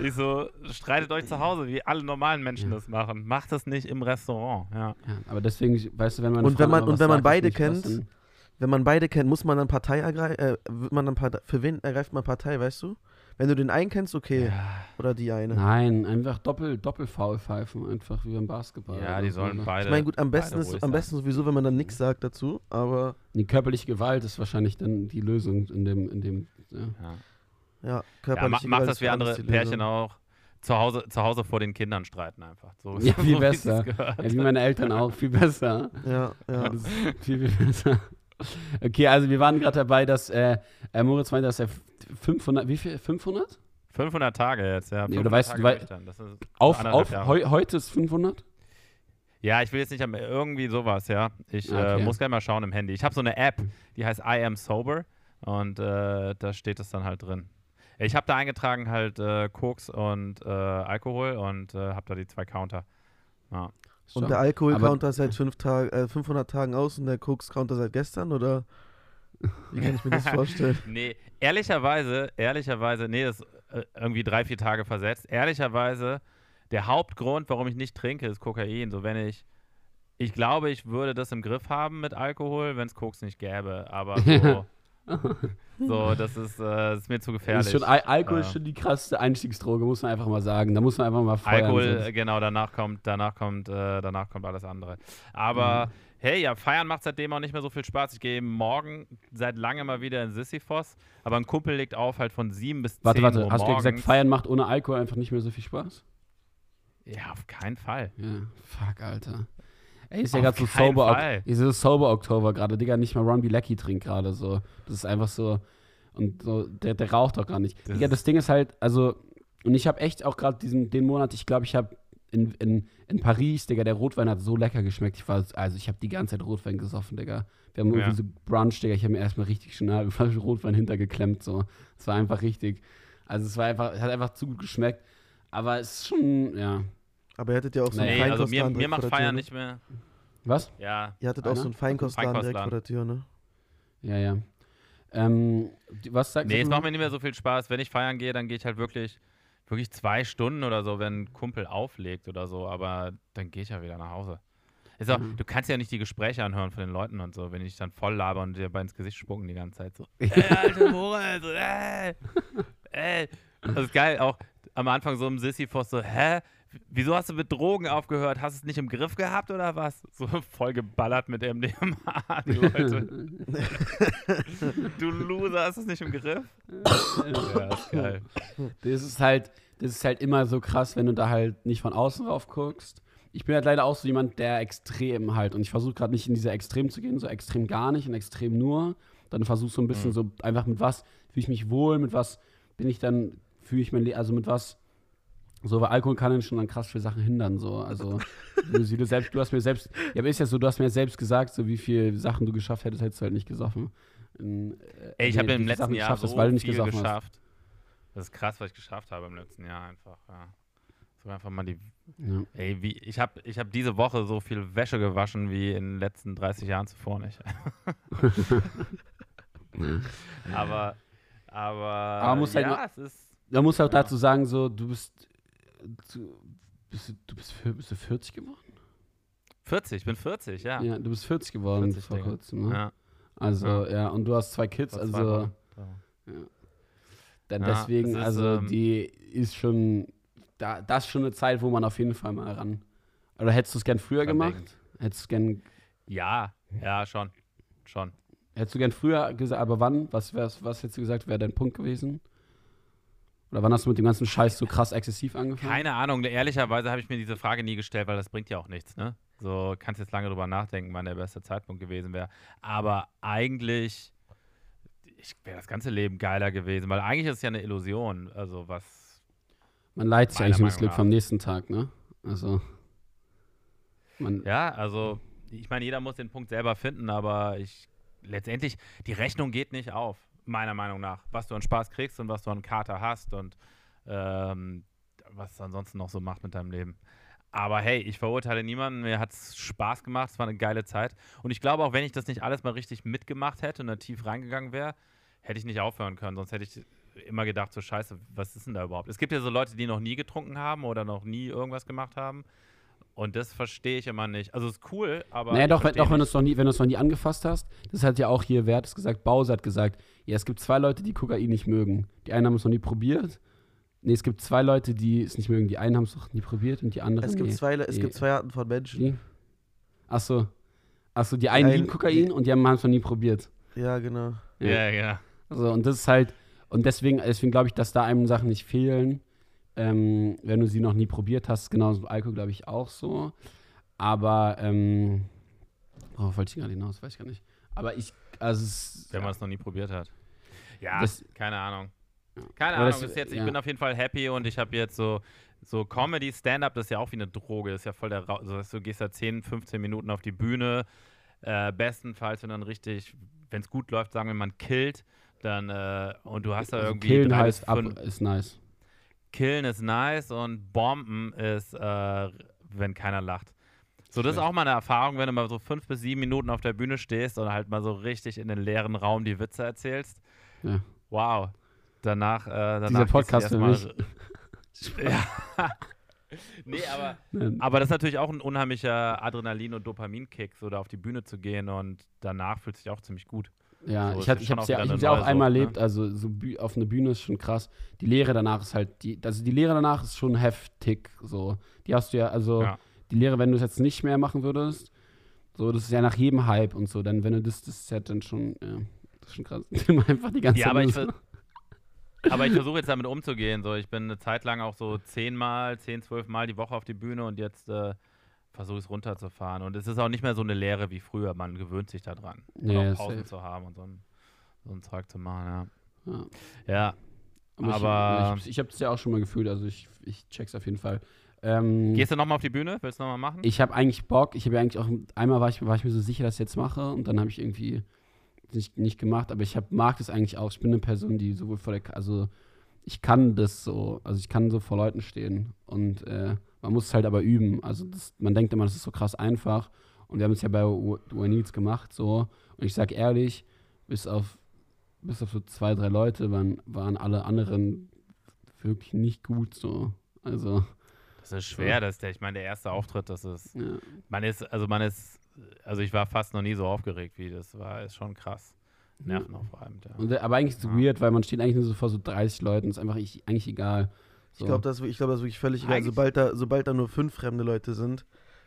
ich so, streitet euch zu Hause, wie alle normalen Menschen das machen. Macht das nicht im Restaurant. Ja. Ja, aber deswegen, weißt du, wenn man Und wenn man- und wenn man beide kennt, Wenn man beide kennt, muss man dann Partei ergreifen? Äh, wird man dann Partei, für wen ergreift man Partei, weißt du? Wenn du den einen kennst, okay. Oder die eine. Nein, einfach doppel, doppel faul pfeifen, einfach wie beim Basketball. Ja, oder die so, sollen ne? beide. Ich meine, gut, am besten ist am besten sowieso, wenn man dann nichts sagt dazu, aber Die körperliche Gewalt ist wahrscheinlich dann die Lösung in dem, in dem. Ja. Ja. ja, Ja, körperliche ma macht Gewalt das ist wie andere Pärchen auch. Zu Hause, zu Hause vor den Kindern streiten einfach. So, Ja, [laughs] so viel wie besser. es gehört. Ja, wie meine Eltern auch, viel besser. Ja, ja. Das ist viel, viel besser. Okay, also wir waren gerade dabei, dass äh, äh, Moritz meinte, dass er 500, wie viel? 500? 500 Tage jetzt, ja. Nee, 500 oder weißt du, Tage ist Auf, auf heu, heute ist 500? Ja, ich will jetzt nicht irgendwie sowas, ja. Ich Okay. äh, muss gleich mal schauen im Handy. Ich habe so eine App, die heißt I am sober und äh, da steht es dann halt drin. Ich habe da eingetragen halt äh, Koks und äh, Alkohol und äh, habe da die zwei Counter. Ja. Und der Alkohol-Counter ist seit fünf Tag, äh, 500 Tagen aus und der Koks-Counter seit gestern, oder? Wie kann ich mir das [laughs] vorstellen? Nee, ehrlicherweise, ehrlicherweise, nee, das ist äh, irgendwie drei, vier Tage versetzt. Ehrlicherweise, der Hauptgrund, warum ich nicht trinke, ist Kokain. So, wenn ich, ich glaube, ich würde das im Griff haben mit Alkohol, wenn es Koks nicht gäbe. Aber [laughs] so, [laughs] so das ist, äh, das ist mir zu gefährlich. ist schon, Al Alkohol ist schon die krasseste Einstiegsdroge, muss man einfach mal sagen. Da muss man einfach mal feuern. Alkohol, sonst- äh, genau, danach kommt, danach kommt, äh, danach kommt alles andere. Aber Mhm. hey, ja, feiern macht seitdem auch nicht mehr so viel Spaß. Ich gehe morgen seit langem mal wieder in Sisyphos, aber ein Kumpel legt auf halt von 7 bis 10 Warte, warte, Uhr hast du ja gesagt, feiern macht ohne Alkohol einfach nicht mehr so viel Spaß? Ja, auf keinen Fall. Ja, fuck, Alter. Ey, ist ja gerade so sober, ist so sober Oktober gerade, Digga, nicht mal Ron Bilecki trinkt gerade so. Das ist einfach so und so der, der raucht doch gar nicht. Das Digga, das Ding ist halt, also und ich habe echt auch gerade diesen den Monat, ich glaube, ich habe in, in, in Paris, Digga, der Rotwein hat so lecker geschmeckt. Ich war also ich habe die ganze Zeit Rotwein gesoffen, Digga. Wir haben Ja. irgendwie so Brunch, Digga, ich habe mir erstmal richtig schon eine Flasche Rotwein hintergeklemmt so. Es war einfach richtig. Also es war einfach, es hat einfach zu gut geschmeckt, aber es ist schon ja. Aber ihr hattet ja auch so einen Nee, Nee, also mir, Feinkostladen mir direkt macht vor der Feiern Tür, ne? nicht mehr. Was? Ja, Ihr hattet auch Einer? so einen Feinkostladen direkt Feinkostladen. vor der Tür, ne? Ja, ja. Ähm, was sagst nee, es du? macht mir nicht mehr so viel Spaß. Wenn ich feiern gehe, dann gehe ich halt wirklich wirklich zwei Stunden oder so, wenn ein Kumpel auflegt oder so, aber dann gehe ich ja wieder nach Hause. Ist auch, Mhm. Du kannst ja nicht die Gespräche anhören von den Leuten und so, wenn die dich dann voll labern und dir bei ins Gesicht spucken die ganze Zeit so. [laughs] Ey, alter Moritz, äh, ey. Das ist geil, auch am Anfang so im Sisyphos so, hä? Wieso hast du mit Drogen aufgehört? Hast du es nicht im Griff gehabt oder was? So voll geballert mit MDMA, die Leute. du Loser, hast du es nicht im Griff? ja, ist geil. Das ist halt, das ist halt immer so krass, wenn du da halt nicht von außen drauf guckst. Ich bin halt leider auch so jemand, der extrem halt, und ich versuche gerade nicht in diese Extrem zu gehen, so extrem gar nicht und extrem nur. Dann versuche so ein bisschen Mhm. so einfach mit was fühle ich mich wohl, mit was bin ich dann, fühle ich mein Leben, also mit was, so, weil Alkohol kann dann schon an krass viele Sachen hindern, so, also, du, du selbst, du hast mir selbst, ja, aber ist ja so, du hast mir selbst gesagt, so, wie viele Sachen du geschafft hättest, hättest du halt nicht gesoffen. In, äh, Ey, ich nee, habe im letzten Sachen Jahr geschafft hast, so weil du nicht viel gesoffen hast. geschafft. Das ist krass, was ich geschafft habe im letzten Jahr einfach. Ja. So einfach mal die. Ja. Ey, wie, ich habe ich hab diese Woche so viel Wäsche gewaschen wie in den letzten 30 Jahren zuvor nicht. [laughs] aber, aber, Aber muss halt ja, ist. Man muss auch Ja. dazu sagen, so, du bist, du bist, du- du bist, bist du 40 geworden? 40, ich bin 40, ja. Ja, du bist 40 geworden 40, vor kurzem, ne? Ja, Also, ja. und du hast zwei Kids, vor zwei also Wochen. So. dann Ja, deswegen, es ist, also ähm, die ist schon, da, das ist schon eine Zeit, wo man auf jeden Fall mal ran. Oder hättest du es gern früher gemacht? denkt. Hättest du gern, Ja, ja, schon. Schon. hättest du gern früher gesagt, aber wann? Was, wär's, was hättest du gesagt, wäre dein Punkt gewesen? Oder wann hast du mit dem ganzen Scheiß so krass exzessiv angefangen? Keine Ahnung, ehrlicherweise habe ich mir diese Frage nie gestellt, weil das bringt ja auch nichts, ne? So, kannst jetzt lange drüber nachdenken, wann der beste Zeitpunkt gewesen wäre. Aber eigentlich wäre das ganze Leben geiler gewesen, weil eigentlich ist es ja eine Illusion. Also, was. Man leiht sich eigentlich um das Glück vom nächsten Tag, ne? Also, Ja, also, ich meine, jeder muss den Punkt selber finden, aber ich. Letztendlich, die Rechnung geht nicht auf, meiner Meinung nach. Was du an Spaß kriegst und was du an Kater hast und ähm, was es ansonsten noch so macht mit deinem Leben. Aber hey, ich verurteile niemanden. Mir hat es Spaß gemacht. Es war eine geile Zeit. Und ich glaube, auch wenn ich das nicht alles mal richtig mitgemacht hätte und da tief reingegangen wäre, hätte ich nicht aufhören können. Sonst hätte ich immer gedacht, so scheiße, was ist denn da überhaupt? Es gibt ja so Leute, die noch nie getrunken haben oder noch nie irgendwas gemacht haben. Und das verstehe ich immer nicht. Also es ist cool, aber. Naja, doch, wenn, doch wenn du es noch nie, wenn du es noch nie angefasst hast, das hat ja auch hier, wer hat es gesagt? Bause hat gesagt, ja, es gibt zwei Leute, die Kokain nicht mögen. Die einen haben es noch nie probiert. Nee, es gibt zwei Leute, die es nicht mögen. Die einen haben es noch nie probiert und die anderen. Es gibt, nee. zwei, es die- gibt zwei Arten von Menschen. Die? Achso. Achso, die einen einen- lieben Kokain und die haben es noch nie probiert. Ja, genau. Ja, ja. Also, und das ist halt, und deswegen, deswegen glaube ich, dass da einem Sachen nicht fehlen, ähm, wenn du sie noch nie probiert hast. Genauso Alkohol, glaube ich, auch so. Aber, ähm, oh, wollte ich gerade hinaus, weiß ich gar nicht. Aber ich, also, es, Wenn man es noch nie probiert hat. Ja, Das- keine Ahnung. Keine Ahnung. das- ist jetzt, ich ja. bin auf jeden Fall happy und ich habe jetzt so, so Comedy, Stand-up, das ist ja auch wie eine Droge. Das ist ja voll der Ra also, Du gehst da 10, 15 Minuten auf die Bühne. Äh, bestenfalls, wenn dann richtig, wenn es gut läuft, sagen wir, man killt, dann und und du hast da also irgendwie killen bis heißt ab, ist nice. Killen ist nice und Bomben ist, äh, wenn keiner lacht. So, das ist auch mal eine Erfahrung, wenn du mal so fünf bis sieben Minuten auf der Bühne stehst und halt mal so richtig in den leeren Raum die Witze erzählst. Ja. Wow. Danach, äh, danach Dieser Podcast für erstmal- [laughs] Ja. [laughs] nee, aber, aber das ist natürlich auch ein unheimlicher Adrenalin- und Dopaminkick, so da auf die Bühne zu gehen und danach fühlt sich auch ziemlich gut. Ja, So, ich, ist hatte, ja ich habe auch es ja, ich ja auch neue einmal Sucht, ne? erlebt, also so auf eine Bühne ist schon krass. Die Lehre danach ist halt, die, also die Lehre danach ist schon heftig, so. Die hast du ja, also Ja. die Lehre, wenn du es jetzt nicht mehr machen würdest, so, das ist ja nach jedem Hype und so, dann wenn du das, das Set dann schon, ja, das ist schon krass. [laughs] Einfach die ganze Ja, aber ich, aber ich versuche jetzt damit umzugehen. So, ich bin eine Zeit lang auch so zehnmal, zehn, zwölf Mal die Woche auf die Bühne und jetzt äh, versuche es runterzufahren. Und es ist auch nicht mehr so eine Lehre wie früher. Man gewöhnt sich daran. Ja, auch Pausen safe. zu haben und so ein, so ein Zeug zu machen. ja. Ja. ja. Aber, ich, ich, ich habe es ja auch schon mal gefühlt, also ich, ich check's auf jeden Fall. Ähm, Gehst du nochmal auf die Bühne? Willst du nochmal machen? Ich habe eigentlich Bock. Ich habe ja eigentlich auch einmal war ich, war ich mir so sicher, dass ich jetzt mache und dann habe ich irgendwie nicht, nicht gemacht. Aber ich hab, mag das eigentlich auch. Ich bin eine Person, die sowohl vor der, also ich kann das so, also ich kann so vor Leuten stehen und äh, man muss es halt aber üben. Also das, man denkt immer, das ist so krass einfach und wir haben es ja bei One Needs gemacht so und ich sag ehrlich, bis auf bis auf so zwei drei Leute waren, waren alle anderen wirklich nicht gut so. Also, Das ist schwer, das ist der, ich meine, der erste Auftritt, das ist, ja. man ist, also man ist, also ich war fast noch nie so aufgeregt wie das war, ist schon krass. Nervenaufreibend, ja. Und, der- aber eigentlich ist es Ja. weird, weil man steht eigentlich nur so vor so 30 Leuten, ist einfach ich, eigentlich egal. So. Ich glaube, das, ich glaub, das ist wirklich völlig egal, sobald da, sobald da nur fünf fremde Leute sind.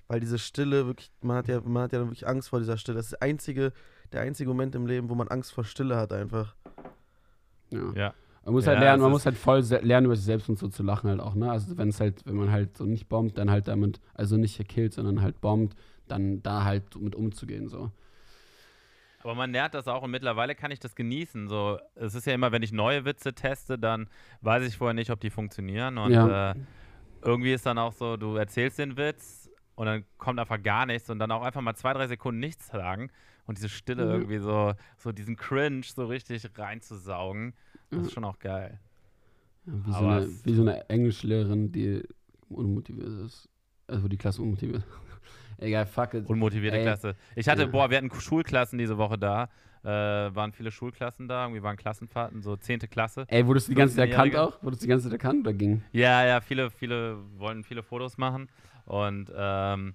Weil diese Stille wirklich, man hat ja, man hat ja dann wirklich Angst vor dieser Stille. Das ist der einzige, der einzige Moment im Leben, wo man Angst vor Stille hat einfach. ja. Ja. Man muss Ja, halt lernen, man muss halt voll lernen, über sich selbst und so zu lachen halt auch, ne? Also wenn es halt, wenn man halt so nicht bombt, dann halt damit, also nicht killt, sondern halt bombt, dann da halt mit umzugehen, so. Aber man lernt das auch und mittlerweile kann ich das genießen. So, es ist ja immer, wenn ich neue Witze teste, dann weiß ich vorher nicht, ob die funktionieren. Und Ja. äh, irgendwie ist dann auch so, du erzählst den Witz und dann kommt einfach gar nichts und dann auch einfach mal zwei, drei Sekunden nichts sagen und diese Stille Mhm. irgendwie so, so diesen Cringe so richtig reinzusaugen. Das Mhm. ist schon auch geil. Ja, wie, so eine, wie so eine Englischlehrerin, die unmotiviert ist. Also die Klasse unmotiviert ist. Egal, fuck it. Unmotivierte Ey. Klasse. Ich hatte, Ja. boah, wir hatten Schulklassen diese Woche da. Äh, waren viele Schulklassen da, irgendwie waren Klassenfahrten, so 10. Klasse. Ey, wurdest du die ganze Zeit erkannt 15-Jährige. auch? Wurdest du die ganze Zeit erkannt oder ging? Ja, ja, viele, viele wollen viele Fotos machen. Und ähm,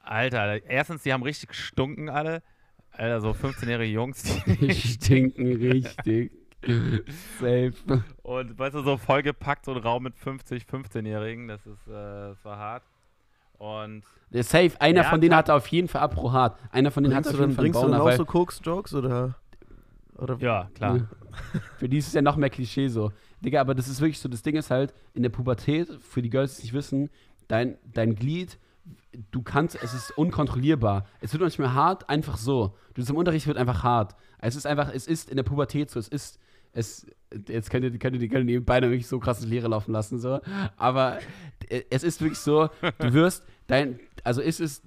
Alter, erstens, die haben richtig gestunken alle. Alter, so 15-jährige Jungs. Die [laughs] Die stinken richtig. [laughs] Safe. und weißt du, so vollgepackt, so ein Raum mit 50, 15-Jährigen. Das ist, äh, das war hart. Und Der Safe, einer Ja, von denen hatte auf jeden Fall Abro hart. Einer von denen hatte Fall einen bringst du dann auch so Koks-Jokes oder? oder ja, klar. [laughs] Für die ist es ja noch mehr Klischee so. Digga, aber das ist wirklich so, das Ding ist halt, in der Pubertät, für die Girls, die es nicht wissen, dein, dein Glied, du kannst, es ist unkontrollierbar. Es wird manchmal hart, einfach so. Du bist im Unterricht, wird einfach hart. Es ist einfach, es ist in der Pubertät so, es ist, es, jetzt könnt ihr, könnt ihr die beide wirklich so krass ins Leere laufen lassen, so. Aber äh, es ist wirklich so, du wirst, dein, also es ist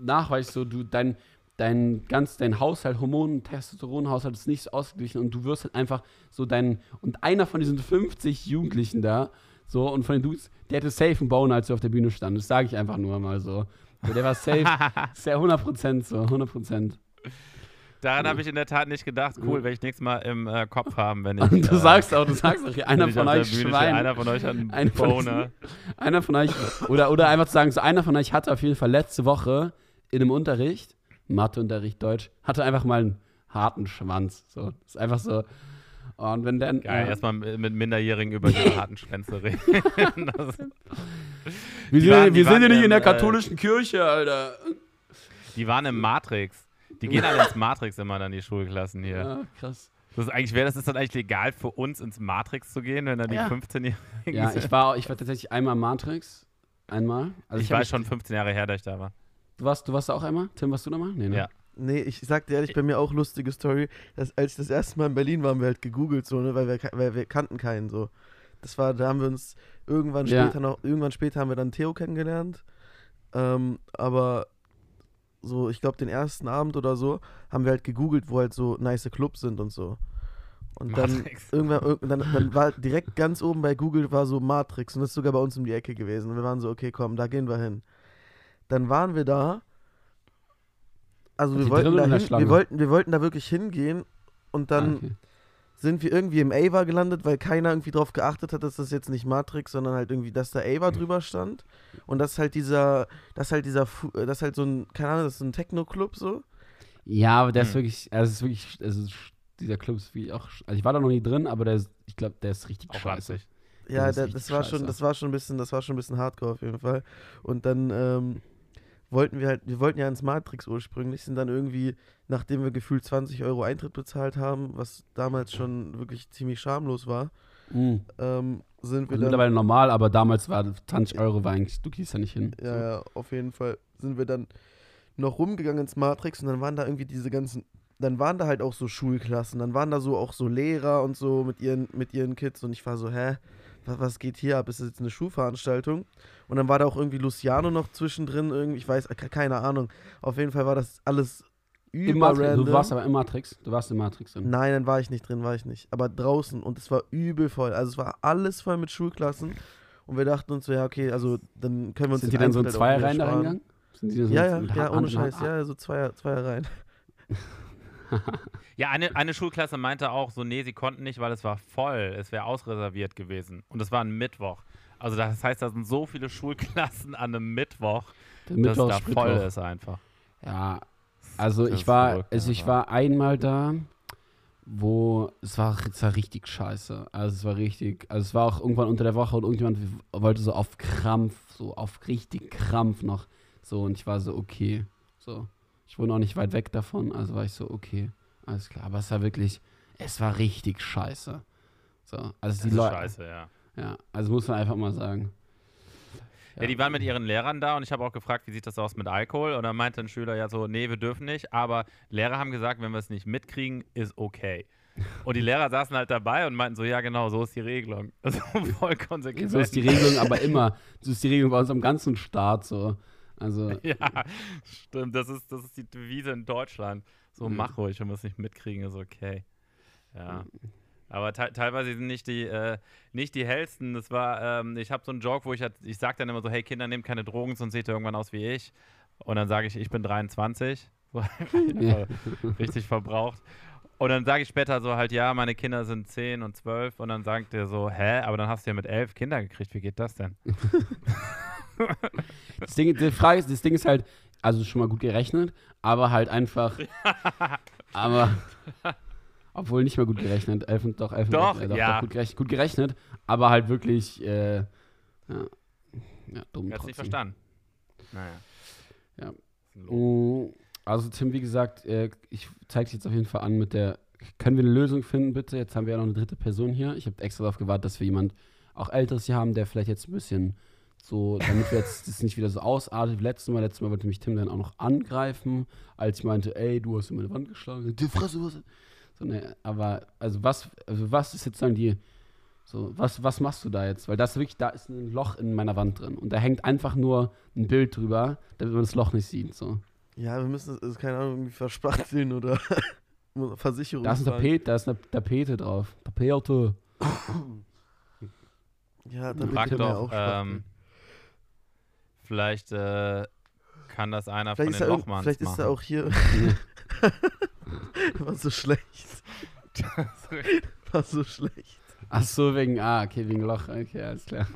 nachweislich so, du, dein, dein ganz, dein Haushalt, Hormonen, Testosteronhaushalt ist nicht so ausgeglichen und du wirst halt einfach so dein, und einer von diesen 50 Jugendlichen da, so, und von den Dudes, der hatte safe einen Boner, als er auf der Bühne stand. Das sage ich einfach nur mal so. so der war safe, [laughs] sehr 100% so, 100%. Daran habe ich in der Tat nicht gedacht. Cool, werde ich nächstes Mal im äh, Kopf [laughs] haben, wenn ich. Und du äh, sagst auch, du sagst [laughs] auch, einer von euch Bühne. Schwein. Einer von euch hat einen [laughs] Einer von Boner. Einer von euch, oder, oder einfach zu sagen, so einer von euch hatte auf jeden Fall letzte Woche in einem Unterricht, Matheunterricht, Deutsch, hatte einfach mal einen harten Schwanz. So, das ist einfach so. Und wenn dann. Geil, äh, erstmal mit Minderjährigen über ihre harten Schwänze reden. wir die sind, waren- die wir sind ja nicht in der äh, katholischen Kirche, Alter. die waren im Matrix. Die gehen alle [laughs] ins Matrix immer dann die Schulklassen hier. Ja, krass. Das ist eigentlich, wäre das ist dann eigentlich legal für uns ins Matrix zu gehen, wenn da die Ja. 15-Jährigen Ja, sind? ich war, ich war tatsächlich einmal Matrix. Einmal. Also ich hab weiß schon 15 Jahre her, dass ich da war. Du warst, du warst da auch einmal? Tim, warst du da mal? Nee, ne? Ja. Nee, ich sag dir ehrlich, bei mir auch lustige Story. Dass, als ich das erste Mal in Berlin war, haben wir halt gegoogelt, so, ne, weil wir, weil wir kannten keinen so. Das war, da haben wir uns irgendwann Ja. später noch, irgendwann später haben wir dann Theo kennengelernt. Ähm, aber so, ich glaube, den ersten Abend oder so haben wir halt gegoogelt, wo halt so nice Clubs sind und so. Und dann Matrix. [laughs] irgendwann, irg- dann, dann war direkt ganz oben bei Google war so Matrix und das ist sogar bei uns um die Ecke gewesen. Und wir waren so, okay, komm, da gehen wir hin. Dann waren wir da. Also wir wollten, drin oder da in der hin, Schlange? wir, wollten, wir wollten da wirklich hingehen und dann Ah, okay. Sind wir irgendwie im Ava gelandet, weil keiner irgendwie drauf geachtet hat, dass das jetzt nicht Matrix, sondern halt irgendwie, dass da Ava drüber stand. Und das ist halt dieser, das ist halt dieser, Fu- äh, das ist halt so ein, keine Ahnung, das ist so ein Techno-Club so. Ja, aber der ist Hm. wirklich, also es ist wirklich, also dieser Club ist wie auch, also ich war da noch nie drin, aber der ist, ich glaube, der ist richtig Auch scheiße. Ja, ist richtig das war schon, scheiße. das war schon ein bisschen, das war schon ein bisschen Hardcore auf jeden Fall. Und dann ähm, wollten wir halt, wir wollten ja ins Matrix ursprünglich, sind dann irgendwie, nachdem wir gefühlt 20 Euro Eintritt bezahlt haben, was damals schon wirklich ziemlich schamlos war, Mhm. ähm, sind wir Also dann, mittlerweile normal, aber damals war 20 Euro war eigentlich, du gehst ja nicht hin. ja, ja, auf jeden Fall, sind wir dann noch rumgegangen ins Matrix und dann waren da irgendwie diese ganzen, dann waren da halt auch so Schulklassen, dann waren da so auch so Lehrer und so mit ihren, mit ihren Kids und ich war so, hä? Wa- Was geht hier ab? Ist das jetzt eine Schulveranstaltung? Und dann war da auch irgendwie Luciano noch zwischendrin, irgendwie, ich weiß, ke- keine Ahnung. Auf jeden Fall war das alles über du warst aber im Matrix, du warst im Matrix drin. Nein, dann war ich nicht drin, war ich nicht. Aber draußen und es war übel voll. Also es war alles voll mit Schulklassen. Und wir dachten uns so, ja, okay, also dann können wir uns Sind die dann so in zwei Reihen da reingegangen? Sind die so Ja, ja, mit ja, Hand- ohne Scheiß. Ja, so zwei, zwei rein. [laughs] Ja, eine, eine Schulklasse meinte auch so, nee, sie konnten nicht, weil es war voll. Es wäre ausreserviert gewesen. Und es war ein Mittwoch. Also das heißt, da sind so viele Schulklassen an einem Mittwoch, Der dass Mittwoch da ist voll Mittwoch. ist einfach. Ja, also ich war, verrückt, also ich war einmal da, wo es war, es war richtig scheiße. Also es war richtig, also es war auch irgendwann unter der Woche und irgendjemand wollte so auf Krampf, so auf richtig Krampf noch. So und ich war so, okay. So. Ich wohne auch nicht weit weg davon, also war ich so, okay, alles klar. Aber es war wirklich, es war richtig scheiße. So, also Das die ist Leute. scheiße, ja. Ja, also muss man einfach mal sagen. Ja. die waren mit ihren Lehrern da und ich habe auch gefragt, wie sieht das aus mit Alkohol? Und dann meinte ein Schüler ja so, nee, wir dürfen nicht, aber Lehrer haben gesagt, wenn wir es nicht mitkriegen, ist okay. Und die Lehrer saßen halt dabei und meinten so, ja genau, so ist die Regelung. [laughs] Also voll konsequent. So ist die Regelung aber immer. So ist die Regelung bei uns am ganzen Staat so. Also, [laughs] Ja, stimmt, das ist, das ist die Devise in Deutschland. So, Mhm. mach ruhig, wenn wir es nicht mitkriegen, ist okay. Ja. Aber te teilweise sind nicht die, äh, nicht die hellsten. Das war, ähm, ich habe so einen Joke, wo ich, halt- ich sage dann immer so, hey Kinder, nehmt keine Drogen, sonst seht ihr irgendwann aus wie ich. Und dann sage ich, ich bin 23. So, [laughs] Ja. richtig verbraucht. Und dann sage ich später so halt, ja, meine Kinder sind 10 und 12. Und dann sagt der so, hä, aber dann hast du ja mit 11 Kinder gekriegt. Wie geht das denn? [laughs] Das Ding, die Frage ist, das Ding ist halt, also schon mal gut gerechnet, aber halt einfach, [laughs] aber, obwohl nicht mal gut gerechnet, elf und doch, elf und Doch, äh, doch, ja. doch gut, gerechnet, gut gerechnet, aber halt wirklich, äh, ja, ja, dumm hab's nicht verstanden. Naja. Ja. Das Also Tim, wie gesagt, äh, ich zeige jetzt auf jeden Fall an mit der, können wir eine Lösung finden, bitte? Jetzt haben wir ja noch eine dritte Person hier. Ich habe extra darauf gewartet, dass wir jemand auch Älteres hier haben, der vielleicht jetzt ein bisschen so, damit wir jetzt das nicht wieder so ausartet wie letztes Mal. Letztes Mal wollte mich Tim dann auch noch angreifen, als ich meinte, ey, du hast in meine Wand geschlagen. Die Fresse, was? So, ne, aber, also was, also was ist jetzt dann die, so, was, was machst du da jetzt? Weil das wirklich, da ist ein Loch in meiner Wand drin und da hängt einfach nur ein Bild drüber, damit man das Loch nicht sieht, so. Ja, wir müssen es, also, keine Ahnung, irgendwie verspachteln oder [laughs] Versicherung. Da ist ein Tapet, da ist eine Tapete drauf. Tapete. Ja, damit Frag doch, auch ähm, vielleicht äh, kann das einer Vielleicht, ist von er, den Lochmanns vielleicht ist machen. er auch hier. [laughs] War so schlecht. [laughs] War so schlecht. Ach so, wegen, ah, okay, wegen Loch. Okay, alles klar.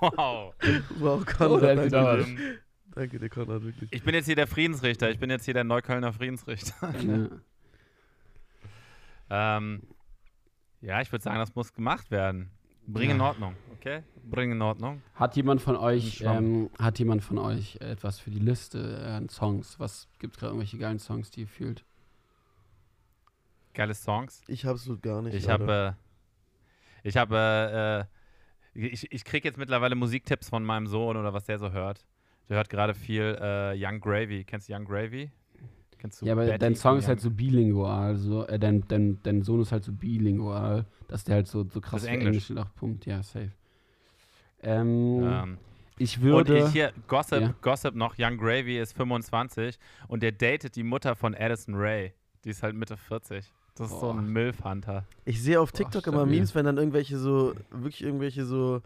wow. Wow, Oh, hat wieder danke. Danke dir, Konrad, wirklich. Ich bin jetzt hier der Friedensrichter. Ich bin jetzt hier der Neuköllner Friedensrichter. ja. [laughs] ähm, ja, ich würde sagen, das muss gemacht werden. Bring in Ja. Ordnung, okay? Bring in Ordnung. Hat jemand von euch, ähm, hat jemand von euch etwas für die Liste äh, an Songs? Was gibt es gerade irgendwelche geilen Songs, die ihr fühlt? Geile Songs. Ich hab's so gar nicht. Ich habe, äh, ich habe, äh, ich, ich kriege jetzt mittlerweile Musiktipps von meinem Sohn oder was der so hört. Der hört gerade viel äh, Young Gravy. Kennst du Young Gravy? Kennst du ja, aber Betty dein Song ist halt so bilingual. So, äh, dein, dein, dein Sohn ist halt so bilingual, dass der halt so, so krass ist für Englisch. Englisch auch pumpt. Ja, safe. Ähm, Ähm, ich und würde. ich hier, Gossip, Ja. Gossip noch, Young Gravy ist 25 und der datet die Mutter von Addison Ray. Die ist halt Mitte 40. Das ist so Boah. ein Milf-Hunter. Ich sehe auf Boah, TikTok immer stabil. Memes, wenn dann irgendwelche so, wirklich irgendwelche so,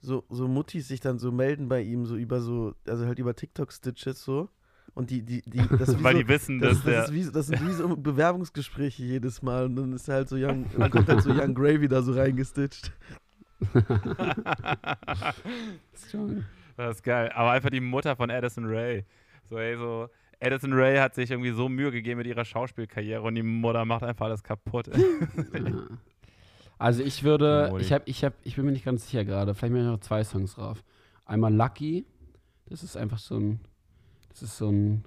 so, so Muttis sich dann so melden bei ihm, so über so, also halt über TikTok-Stitches so. Und die, die, die, [laughs] das ist wie Weil so, die wissen, das, dass der. das, ist wie, das sind wie so [laughs] Bewerbungsgespräche jedes Mal. Und dann ist halt so Young, [laughs] dann kommt halt so Young Gravy da so reingestitcht. Das ist geil. Aber einfach die Mutter von Addison Ray. So, ey, so. Addison Ray hat sich irgendwie so Mühe gegeben mit ihrer Schauspielkarriere und die Mutter macht einfach alles kaputt. Also ich würde, Modi. ich habe, ich habe, ich bin mir nicht ganz sicher gerade. Vielleicht mache ich noch zwei Songs drauf. Einmal Lucky. Das ist einfach so ein, das ist so ein,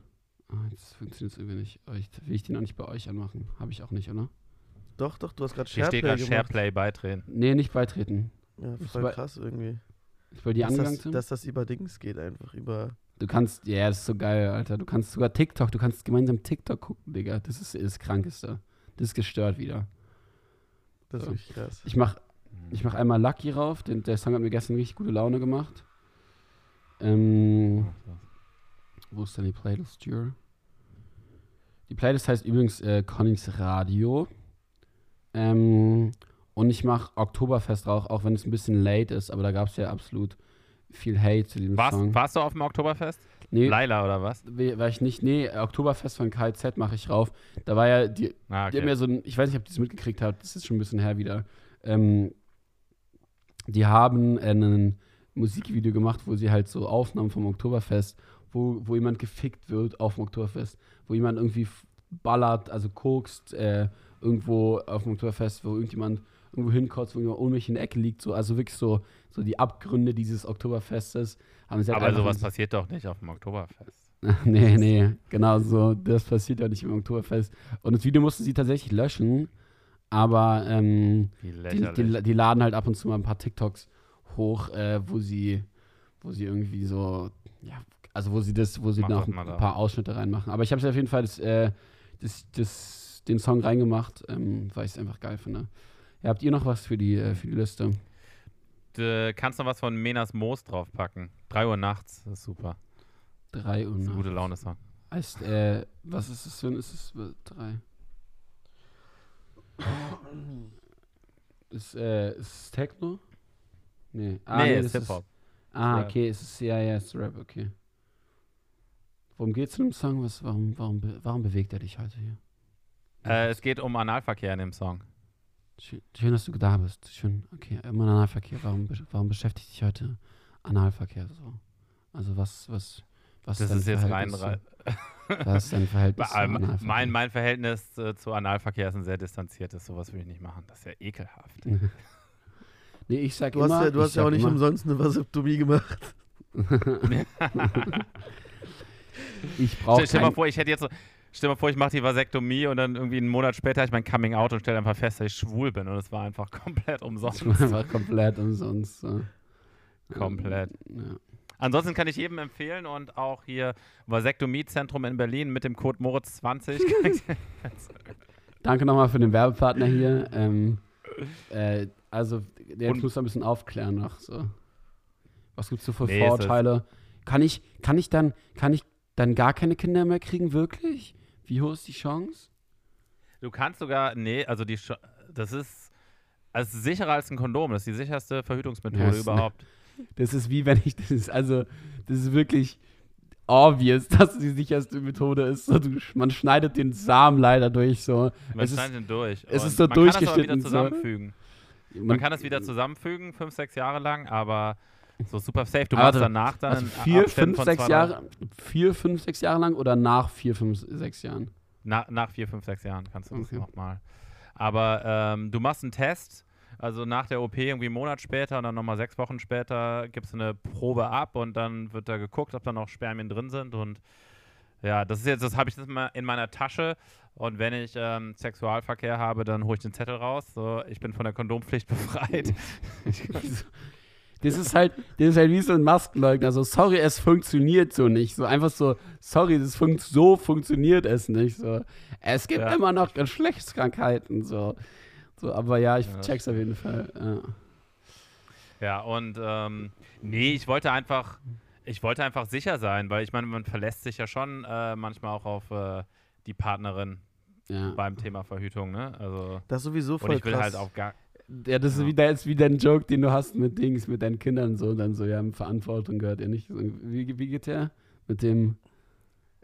ah, jetzt funktioniert es irgendwie nicht. Aber ich, will ich den auch nicht bei euch anmachen? Habe ich auch nicht, oder? Doch, doch, du hast gerade Hier steht Shareplay gerade. Shareplay beitreten. Nee, nicht beitreten. Ja, Ist voll bei- krass irgendwie. Ich will die dass, angegangen das, sind. dass das über Dings geht einfach, über... Du kannst, ja, das ist so geil, Alter. Du kannst sogar TikTok, du kannst gemeinsam TikTok gucken, Digga. Das ist das Krankeste. Das ist gestört wieder. Das ist So. wirklich krass. Ich mach, ich mach einmal Lucky rauf. Den, der Song hat mir gestern richtig gute Laune gemacht. Ähm, wo ist denn die Playlist hier? Die Playlist heißt übrigens äh, Connings Radio. Ähm, und ich mache Oktoberfest drauf, auch wenn es ein bisschen late ist, aber da gab es ja absolut viel Hate zu diesem Warst, Song. warst du auf dem Oktoberfest? Nee, Laila oder was? war ich nicht. Nee, Oktoberfest von KZ mache ich rauf. Da war ja die, Ah, Die haben ja so ein, ich weiß nicht, ob ihr das mitgekriegt habt, das ist schon ein bisschen her wieder. Ähm, die haben ein Musikvideo gemacht, wo sie halt so Aufnahmen vom Oktoberfest, wo, wo jemand gefickt wird auf dem Oktoberfest, wo jemand irgendwie ballert, also kokst, äh, irgendwo auf dem Oktoberfest, wo irgendjemand irgendwo hinkotzt, wo jemand ohnmächtig in der Ecke liegt, so, also wirklich so, so die Abgründe dieses Oktoberfestes. Haben sie halt Aber sowas passiert doch nicht auf dem Oktoberfest. [laughs] nee, nee, genau so. Das passiert ja nicht im Oktoberfest. Und das Video mussten sie tatsächlich löschen, aber ähm, die, die, die laden halt ab und zu mal ein paar TikToks hoch, äh, wo sie, wo sie irgendwie so, ja, also wo sie das, wo sie Mach noch ein da. paar Ausschnitte reinmachen. Aber ich habe auf jeden Fall das, äh, das, das, den Song reingemacht, ähm, weil ich es einfach geil finde. Ja, habt ihr noch was für die, äh, für die Liste? Du kannst noch was von Menas Moos draufpacken. 3 Uhr nachts, das ist super. Drei und Das ist ein gute Laune-Song. heißt, äh, was ist es ein, ist es äh, drei? Ist, äh, ist es Techno? Nee. Ah, nee, das ist Hip-Hop. Ah, okay, es ist ja, ja, es ist Rap, okay. Worum geht's in dem Song? Was, warum, warum, warum bewegt er dich heute hier? Äh, es geht um Analverkehr in dem Song. Schön, dass du da bist. Schön, okay. Immer Analverkehr. Warum, warum beschäftigt dich heute Analverkehr so? Also was, was, was Das dein ist jetzt rein. Verhältnis rein zu- Was ist dein Verhältnis zu Analverkehr? mein, mein Verhältnis äh, zu Analverkehr ist ein sehr distanziertes. Sowas will ich nicht machen. Das ist ja ekelhaft. [laughs] nee, ich sag Du immer... hast ja, du hast ja auch nicht immer, umsonst eine Vasektomie gemacht. [laughs] Ich brauche Stell, stell mal vor, ich hätte jetzt so, stell mal vor, ich mache die Vasektomie und dann irgendwie einen Monat später habe ich mein Coming Out und stelle einfach fest, dass ich schwul bin und es war einfach [laughs] komplett umsonst. Das war komplett umsonst. So. Komplett. Ja. Ansonsten kann ich jedem empfehlen und auch hier Vasektomiezentrum in Berlin mit dem Code Moritz20. [laughs] Danke nochmal für den Werbepartner hier. Ähm, äh, also, jetzt muss ein bisschen aufklären noch. So. Was gibt's so für Nee, es Vorurteile? Kann ich, kann ich dann, kann ich dann gar keine Kinder mehr kriegen, wirklich? Wie hoch ist die Chance? du kannst sogar, nee, also die, das ist, also sicherer als ein Kondom. Das ist die sicherste Verhütungsmethode Ja, es- überhaupt. Das ist wie wenn ich, das ist also, das ist wirklich obvious, [laughs] dass die sicherste Methode ist. So, du, man schneidet den Samen leider durch. So. Man Es ist- schneidet ihn durch. es ist so man kann das wieder durchgeschnitten, so. zusammenfügen. Man Man, kann das wieder zusammenfügen, fünf, sechs Jahre lang, aber so super safe. Du machst warte, danach dann also vier, Abständen fünf, sechs Jahre, vier, fünf, sechs Jahre lang oder nach vier, fünf, sechs Jahren? Na, nach vier, fünf, sechs Jahren kannst du das Okay. nochmal. Aber ähm, du machst einen Test, also nach der OP irgendwie einen Monat später und dann nochmal sechs Wochen später gibst du eine Probe ab und dann wird da geguckt, ob da noch Spermien drin sind und ja, das ist jetzt, das habe ich jetzt mal in meiner Tasche und wenn ich ähm, Sexualverkehr habe, dann hole ich den Zettel raus. So, ich bin von der Kondompflicht [laughs] befreit. [laughs] Das ist halt, das ist halt wie so ein Maskenleugner. So, sorry, es funktioniert so nicht. So einfach so, sorry, das fun so funktioniert es nicht. So, es gibt Ja. immer noch Geschlechtskrankheiten. So, so aber ja, ich Ja, check's auf jeden Fall. Ja. Ja, und ähm, nee, ich wollte einfach, ich wollte einfach sicher sein, weil ich meine, man verlässt sich ja schon äh, manchmal auch auf äh, die Partnerin Ja. beim Thema Verhütung, ne? Also Das ist sowieso und voll ich will krass. halt auch gar ja, das ist Ja. wie, der, ist wie dein Joke, den du hast mit Dings, mit deinen Kindern so, dann so, ja, Verantwortung gehört ja nicht. Wie, wie geht der? Mit dem,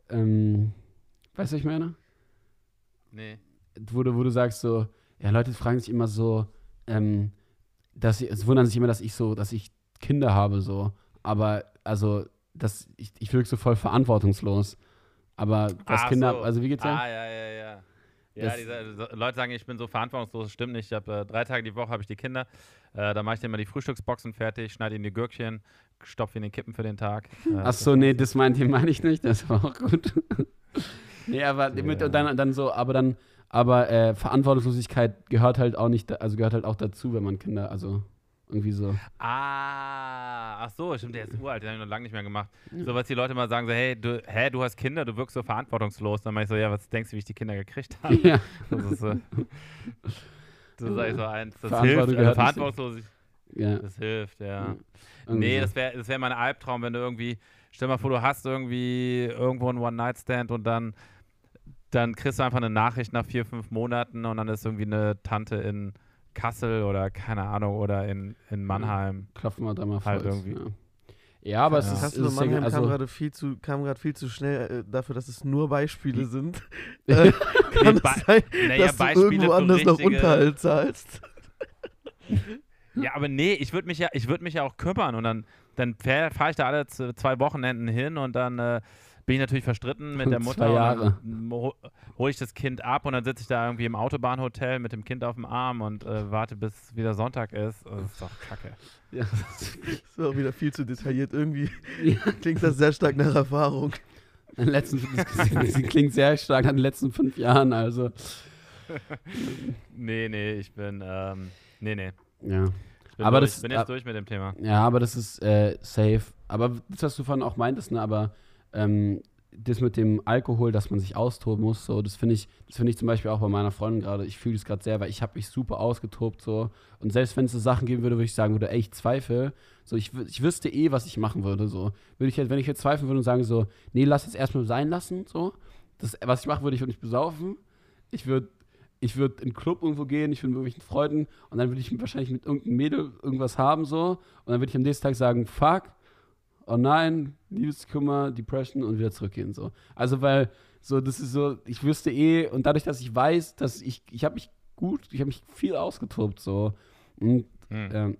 ähm, weißt du, was ich meine? nee. wo du, wo du sagst so, ja, Leute fragen sich immer so, ähm, dass sie, es wundern sich immer, dass ich so, dass ich Kinder habe, so. Aber, also, das, ich, ich wirke so voll verantwortungslos. Aber das Ach Kinder, so. also wie geht's dir? Ah, ja, ja, ja. Ja, diese, Leute sagen, ich bin so verantwortungslos, das stimmt nicht. Ich habe äh, drei Tage die Woche habe ich die Kinder. Äh, da mache ich denen mal die Frühstücksboxen fertig, schneide ihnen die Gürkchen, stopfe ihnen den Kippen für den Tag. Äh, Ach das- so, nee, das meinte meine ich nicht, das war auch gut. [laughs] nee, aber mit, und dann, dann so, aber dann, aber äh, Verantwortungslosigkeit gehört halt auch nicht, also gehört halt auch dazu, wenn man Kinder, also irgendwie so. Ah, ach so, stimmt, der ist uralt, den habe ich noch lange nicht mehr gemacht. So, was die Leute mal sagen, so, hey, du, hä, du hast Kinder, du wirkst so verantwortungslos. Dann meine ich so, ja, was denkst du, wie ich die Kinder gekriegt habe? ja. Das ist so. Das ist so eins. Das hilft. Nicht- verantwortungslos, ja. das hilft, ja. irgendwie Nee, das wäre das wär mein Albtraum, wenn du irgendwie, stell mal vor, du hast irgendwie irgendwo einen One-Night-Stand und dann, dann kriegst du einfach eine Nachricht nach vier, fünf Monaten und dann ist irgendwie eine Tante in Kassel oder keine Ahnung oder in, in Mannheim. Klopfen wir dreimal Halt Holz, irgendwie. Ja. Ja, aber es Ja. ist, Kassel und ist Mannheim also, kam gerade viel zu, kam gerade viel zu schnell äh, dafür, dass es nur Beispiele sind. [laughs] äh, [laughs] kann Nee, sein, Naja, dass Beispiele du irgendwo anders noch Unterhalt zahlst? [laughs] Ja, aber nee, ich würde mich ja, ich würde mich ja auch kümmern und dann, dann fahre ich da alle zwei Wochenenden hin und dann äh, bin ich natürlich verstritten mit der Zwei Mutter. Jahre. Und dann hole ich das Kind ab und dann sitze ich da irgendwie im Autobahnhotel mit dem Kind auf dem Arm und äh, warte, bis wieder Sonntag ist. Das ist doch kacke. [laughs] ja, Das war auch wieder viel zu detailliert. Irgendwie Ja. [laughs] klingt das sehr stark nach Erfahrung. in den letzten, das klingt sehr stark an den letzten fünf Jahren, also. Nee, nee, ich bin, ähm, nee, nee. Ja. Ich bin, Aber durch, das- bin jetzt äh, durch mit dem Thema. Ja, aber das ist äh, safe. Aber das, was du vorhin auch meintest, ne, aber ähm, das mit dem Alkohol, dass man sich austoben muss, so, das finde ich, das finde ich zum Beispiel auch bei meiner Freundin gerade, ich fühle das gerade sehr, weil ich habe mich super ausgetobt, so. Und selbst wenn es so Sachen geben würde, wo ich sagen würde, ey, ich zweifle, so, ich, ich wüsste eh, was ich machen würde, so. Würde ich jetzt, wenn ich jetzt zweifeln würde und sagen so, nee, lass jetzt erstmal sein lassen, so. Das, was ich machen würde, ich würde mich besaufen. Ich würde ich würde in einen Club irgendwo gehen, ich würde mit irgendwelchen Freunden und dann würde ich wahrscheinlich mit irgendeinem Mädel irgendwas haben so und dann würde ich am nächsten Tag sagen, fuck, oh nein, Liebeskummer, Depression und wieder zurückgehen so. Also weil so, das ist so, ich wüsste eh und dadurch, dass ich weiß, dass ich, ich habe mich gut, ich habe mich viel ausgetobt so und Hm. ähm,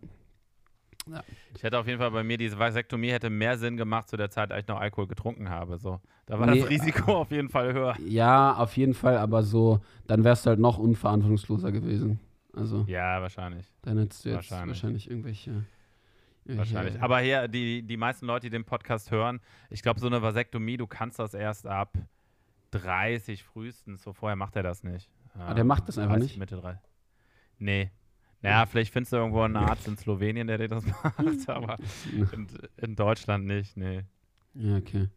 Ich hätte auf jeden Fall bei mir, diese Vasektomie hätte mehr Sinn gemacht zu der Zeit, als ich noch Alkohol getrunken habe. So. Da war Nee, das Risiko auf jeden Fall höher. ja, auf jeden Fall, aber so, dann wärst du halt noch unverantwortungsloser gewesen. Also Ja, wahrscheinlich. dann hättest du jetzt Wahrscheinlich. wahrscheinlich, irgendwelche, Wahrscheinlich. Aber hier, die, die meisten Leute, die den Podcast hören, ich glaube, so eine Vasektomie, du kannst das erst ab 30 frühestens. So vorher macht er das nicht. Ah, der macht das einfach 30, nicht? Mitte 3. Nee. Naja, vielleicht findest du irgendwo einen Arzt in Slowenien, der dir das [laughs] macht, aber [laughs] in, in Deutschland nicht, nee. Ja, okay.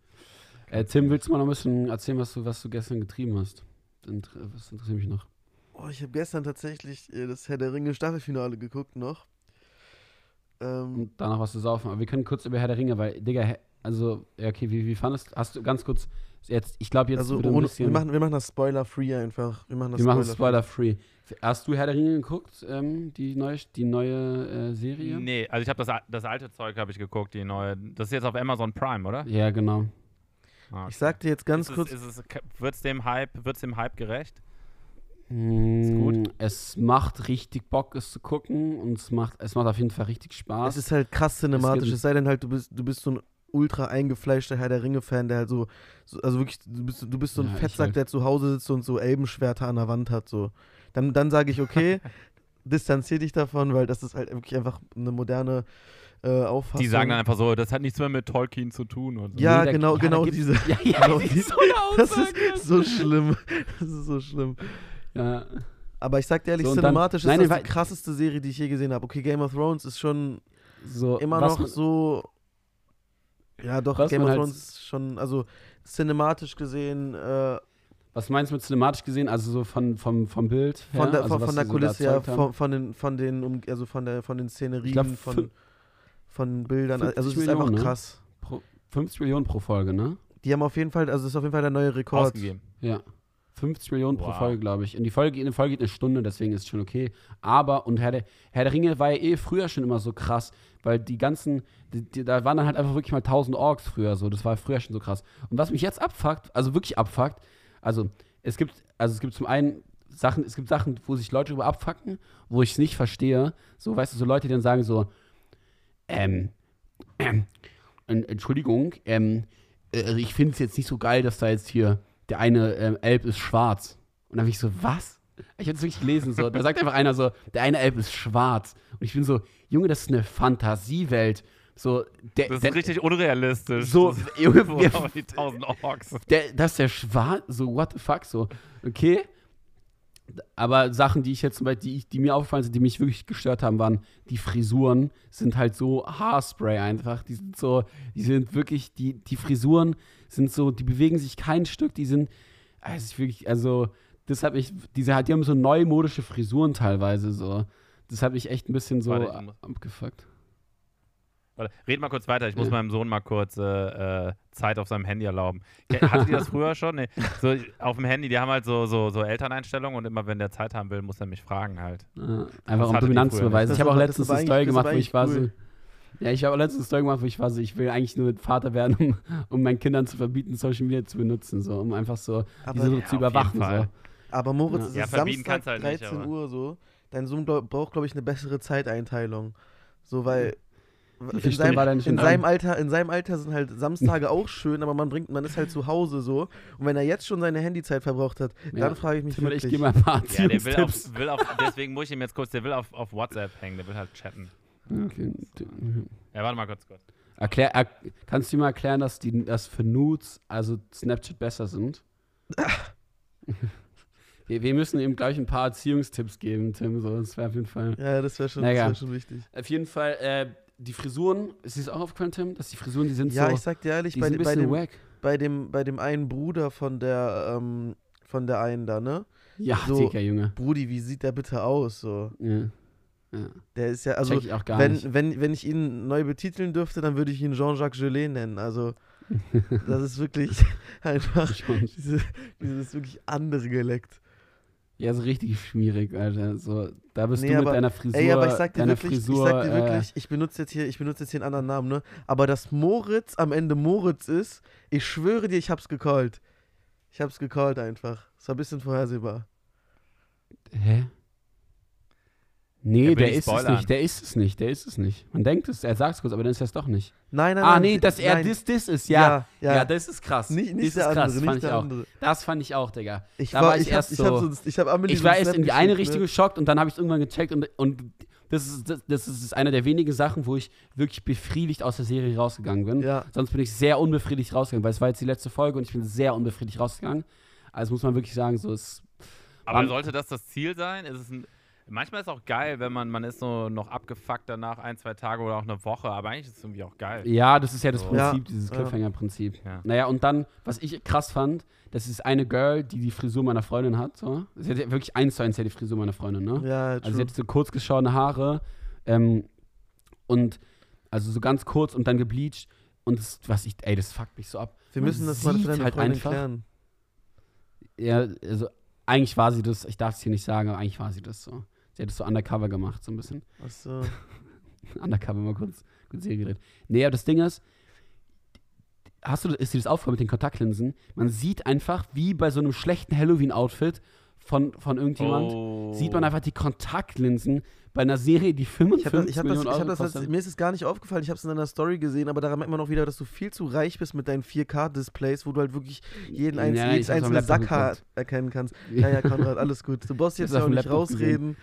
Äh, Tim, willst du mal noch ein bisschen erzählen, was du, was du gestern getrieben hast? Was interessiert mich noch? Oh, ich habe gestern tatsächlich äh, das Herr der Ringe Staffelfinale geguckt noch. Ähm, Und danach was zu saufen. Aber wir können kurz über Herr der Ringe, weil, Digga, also, ja, okay, wie, wie fandest Hast du ganz kurz, jetzt, ich glaube, jetzt also würde ein ohne, bisschen, wir, machen, wir machen das Spoiler-free einfach. Wir machen das Spoiler-free. Spoiler-free. Hast du Herr der Ringe geguckt, ähm, die neue, die neue äh, Serie? Nee, also ich habe das, das alte Zeug habe ich geguckt, die neue. Das ist jetzt auf Amazon Prime, oder? Ja, genau. Ah, Ich sag dir jetzt ganz ist kurz, Es, ist es, wird's dem Hype, wird's dem Hype gerecht? Mm, Es macht richtig Bock, es zu gucken und es macht, es macht auf jeden Fall richtig Spaß. es ist halt krass cinematisch. gibt- Es sei denn halt, du bist, du bist so ein ultra eingefleischter Herr der Ringe-Fan, der halt so, so, also wirklich, du bist, du bist so ein Ja, Fettsack, halt. der zu Hause sitzt und so Elbenschwerter an der Wand hat. So. Dann, dann sage ich, okay, [laughs] distanzier dich davon, weil das ist halt wirklich einfach eine moderne äh, Auffassung. Die sagen dann einfach so, das hat nichts mehr mit Tolkien zu tun. Und so. ja, Nee, genau, genau diese. [laughs] ja, ja, genau die [laughs] so eine Das ist so schlimm. Das ist so schlimm. Ja. Aber ich sag dir ehrlich, So, und dann- cinematisch nein, ist das nein, die krasseste Serie, die ich je gesehen habe. Okay, Game of Thrones ist schon so, immer noch man- so. Ja, doch, Game of halt- Thrones ist schon, also cinematisch gesehen, äh, Was meinst du mit cinematisch gesehen? Also so von, vom, vom Bild her? von der, also von, von der Kulisse, ja, von, von den, von den, also von der, von den Szenerien, glaub, von, von Bildern. 50 Also es ist Millionen, einfach ne? krass. Pro, 50 Millionen pro Folge, ne? Die haben auf jeden Fall, also es ist auf jeden Fall der neue Rekord. Ausgegeben. Ja. 50 Millionen pro Wow. Folge, glaube ich. Und die Folge, eine Folge geht eine Stunde, deswegen ist es schon okay. Aber, und Herr der, Herr der Ringe war ja eh früher schon immer so krass, weil die ganzen, die, die, da waren dann halt einfach wirklich mal 1000 Orks früher so. Das war früher schon so krass. Und was mich jetzt abfuckt, also wirklich abfuckt, also es gibt, also es gibt zum einen Sachen, es gibt Sachen, wo sich Leute darüber abfucken, wo ich es nicht verstehe. So, weißt du, so Leute, die dann sagen so, ähm, ähm, en- Entschuldigung, ähm, äh, ich finde es jetzt nicht so geil, dass da jetzt hier der eine ähm, Elb ist schwarz. Und dann bin ich so, was? Ich habe es wirklich gelesen, so. Da sagt einfach einer so, der eine Elb ist schwarz. Und ich bin so, Junge, das ist eine Fantasiewelt. So, der, Das ist der, richtig unrealistisch. so, Das ist- [laughs] Junge, wir, [laughs] die 1000 Orks. der, dass der schwarz, so, what the fuck, so, okay. Aber Sachen, die ich jetzt zum Beispiel, die, ich- die mir aufgefallen sind, die mich wirklich gestört haben, waren, die Frisuren sind halt so Haarspray einfach. Die sind so, die sind wirklich, die, die Frisuren sind so, die bewegen sich kein Stück, die sind, also ich wirklich, also, das hat mich, diese, die haben so neumodische Frisuren teilweise so. Das hat mich echt ein bisschen so Warte, muss- abgefuckt. Warte, red mal kurz weiter. Ich muss Ja. meinem Sohn mal kurz äh, äh, Zeit auf seinem Handy erlauben. Hattet ihr das [laughs] früher schon? Nee. So, auf dem Handy, die haben halt so, so, so Elterneinstellungen und immer, wenn der Zeit haben will, muss er mich fragen halt. Ja, einfach um Dominanz zu beweisen. Ich habe auch letztens eine Story gemacht, wo ich war so, Ja, ich habe letztens eine Story gemacht, wo ich war so, ich will eigentlich nur Vater werden, um, um meinen Kindern zu verbieten, Social Media zu benutzen, so, um einfach so Aber, diese Ja, zu überwachen. So. aber Moritz, Ja. es Ja, ist verbieten Samstag, halt nicht, 13 aber- Uhr so. Dein Sohn glaub, braucht, glaube ich, eine bessere Zeiteinteilung. So, weil in seinem, in seinem Alter, in seinem Alter sind halt Samstage auch schön, aber man bringt, man ist halt zu Hause so. Und wenn er jetzt schon seine Handyzeit verbraucht hat, Ja. dann frage ich mich Tim und ich wirklich. geben mal ein paar Ja, der will auf, will auf, deswegen muss ich ihm jetzt kurz, der will auf, auf WhatsApp hängen, der will halt chatten. Okay. Ja, warte mal kurz, kurz. Erklär, er, kannst du mir mal erklären, dass, die, dass für Nudes, also Snapchat besser sind? [laughs] wir, wir müssen ihm gleich ein paar Erziehungstipps geben, Tim. So, das wäre auf jeden Fall. Ja, das wäre schon, ja. wär schon wichtig. Auf jeden Fall, äh, die Frisuren, ist das auch aufgefallen, Tim? Dass die Frisuren, die sind Ja, so. ich sag dir ehrlich, die bei, sind ein bei, bisschen dem, wack. bei, dem, bei dem einen Bruder von der, ähm, von der einen da, ne? Ja, so- Digga, Junge. Brudi, wie sieht der bitte aus? So. Ja. Ja. Der ist ja, also wenn, nicht. wenn, wenn ich ihn neu betiteln dürfte, dann würde ich ihn Jean-Jacques Gelet nennen. Also, [laughs] das ist wirklich [laughs] einfach diese, dieses wirklich andere Gelekt. Ja, so richtig schmierig, Alter. So, da bist Nee, du mit aber- deiner Frisur. Ey, aber ich sag dir deiner wirklich, Frisur, ich sag dir äh, wirklich, ich benutze jetzt hier, ich benutze jetzt hier einen anderen Namen, ne? Aber dass Moritz am Ende Moritz ist, ich schwöre dir, ich hab's gecallt. Ich hab's gecallt einfach. Es war ein bisschen vorhersehbar. Hä? Nee, Er der ist es spoilern. nicht, der ist es nicht, der ist es nicht. Man denkt es, er sagt es kurz, aber dann ist er es doch nicht. Nein, nein, ah, nein. nee, dass er nein. das, das ist, ja. ja. Ja, das ist krass. nicht, das nicht ist der krass, andere, fand nicht ich auch. andere. Das fand ich auch, Digga. Ich Da war, war ich ich hab, erst ich hab, so- so, ich hab Amelie Ich so war erst in die eine geschickt, Richtung ne? geschockt und dann habe ich es irgendwann gecheckt und, und das, ist, das, das ist einer der wenigen Sachen, wo ich wirklich befriedigt aus der Serie rausgegangen bin. Ja, Sonst bin ich sehr unbefriedigt rausgegangen, weil es war jetzt die letzte Folge und ich bin sehr unbefriedigt rausgegangen. Also muss man wirklich sagen, so ist. Aber sollte das das Ziel sein? Ist es ein, manchmal ist es auch geil, wenn man, man ist so noch abgefuckt danach ein, zwei Tage oder auch eine Woche, aber eigentlich ist es irgendwie auch geil. Ja, das ist ja das So. Prinzip, Ja, dieses ja. Cliffhanger-Prinzip. Ja. Naja, und dann, was ich krass fand, das ist eine Girl, die die Frisur meiner Freundin hat. So. Sie hat ja wirklich eins zu eins ja die Frisur meiner Freundin, ne? ja, Also sie true. hat so kurz geschorene Haare ähm, und also so ganz kurz und dann gebleached. Und das, was ich, ey, das fuckt mich so ab. Wir man müssen das mal für deine halt Freundin einfach- klären. Ja, also eigentlich war sie das, ich darf es hier nicht sagen, aber eigentlich war sie das so. Sie hat es so undercover gemacht, so ein bisschen. Achso. [laughs] undercover mal kurz, kurz hier geredet. Nee, aber das Ding ist, hast du, ist dir das aufgefallen mit den Kontaktlinsen? Man sieht einfach, wie bei so einem schlechten Halloween-Outfit von, von irgendjemand, Oh. sieht man einfach die Kontaktlinsen bei einer Serie, die 55 Ich das, ich hab das, Millionen ich Euro hab das, mir ist es gar nicht aufgefallen, ich habe es in deiner Story gesehen, aber daran merkt man auch wieder, dass du viel zu reich bist mit deinen 4K-Displays, wo du halt wirklich jeden Ja, einz ich jedes einzelne Sackhaar erkennen kannst. [laughs] Ja, ja, Konrad, alles gut. Du brauchst jetzt auch nicht rausreden.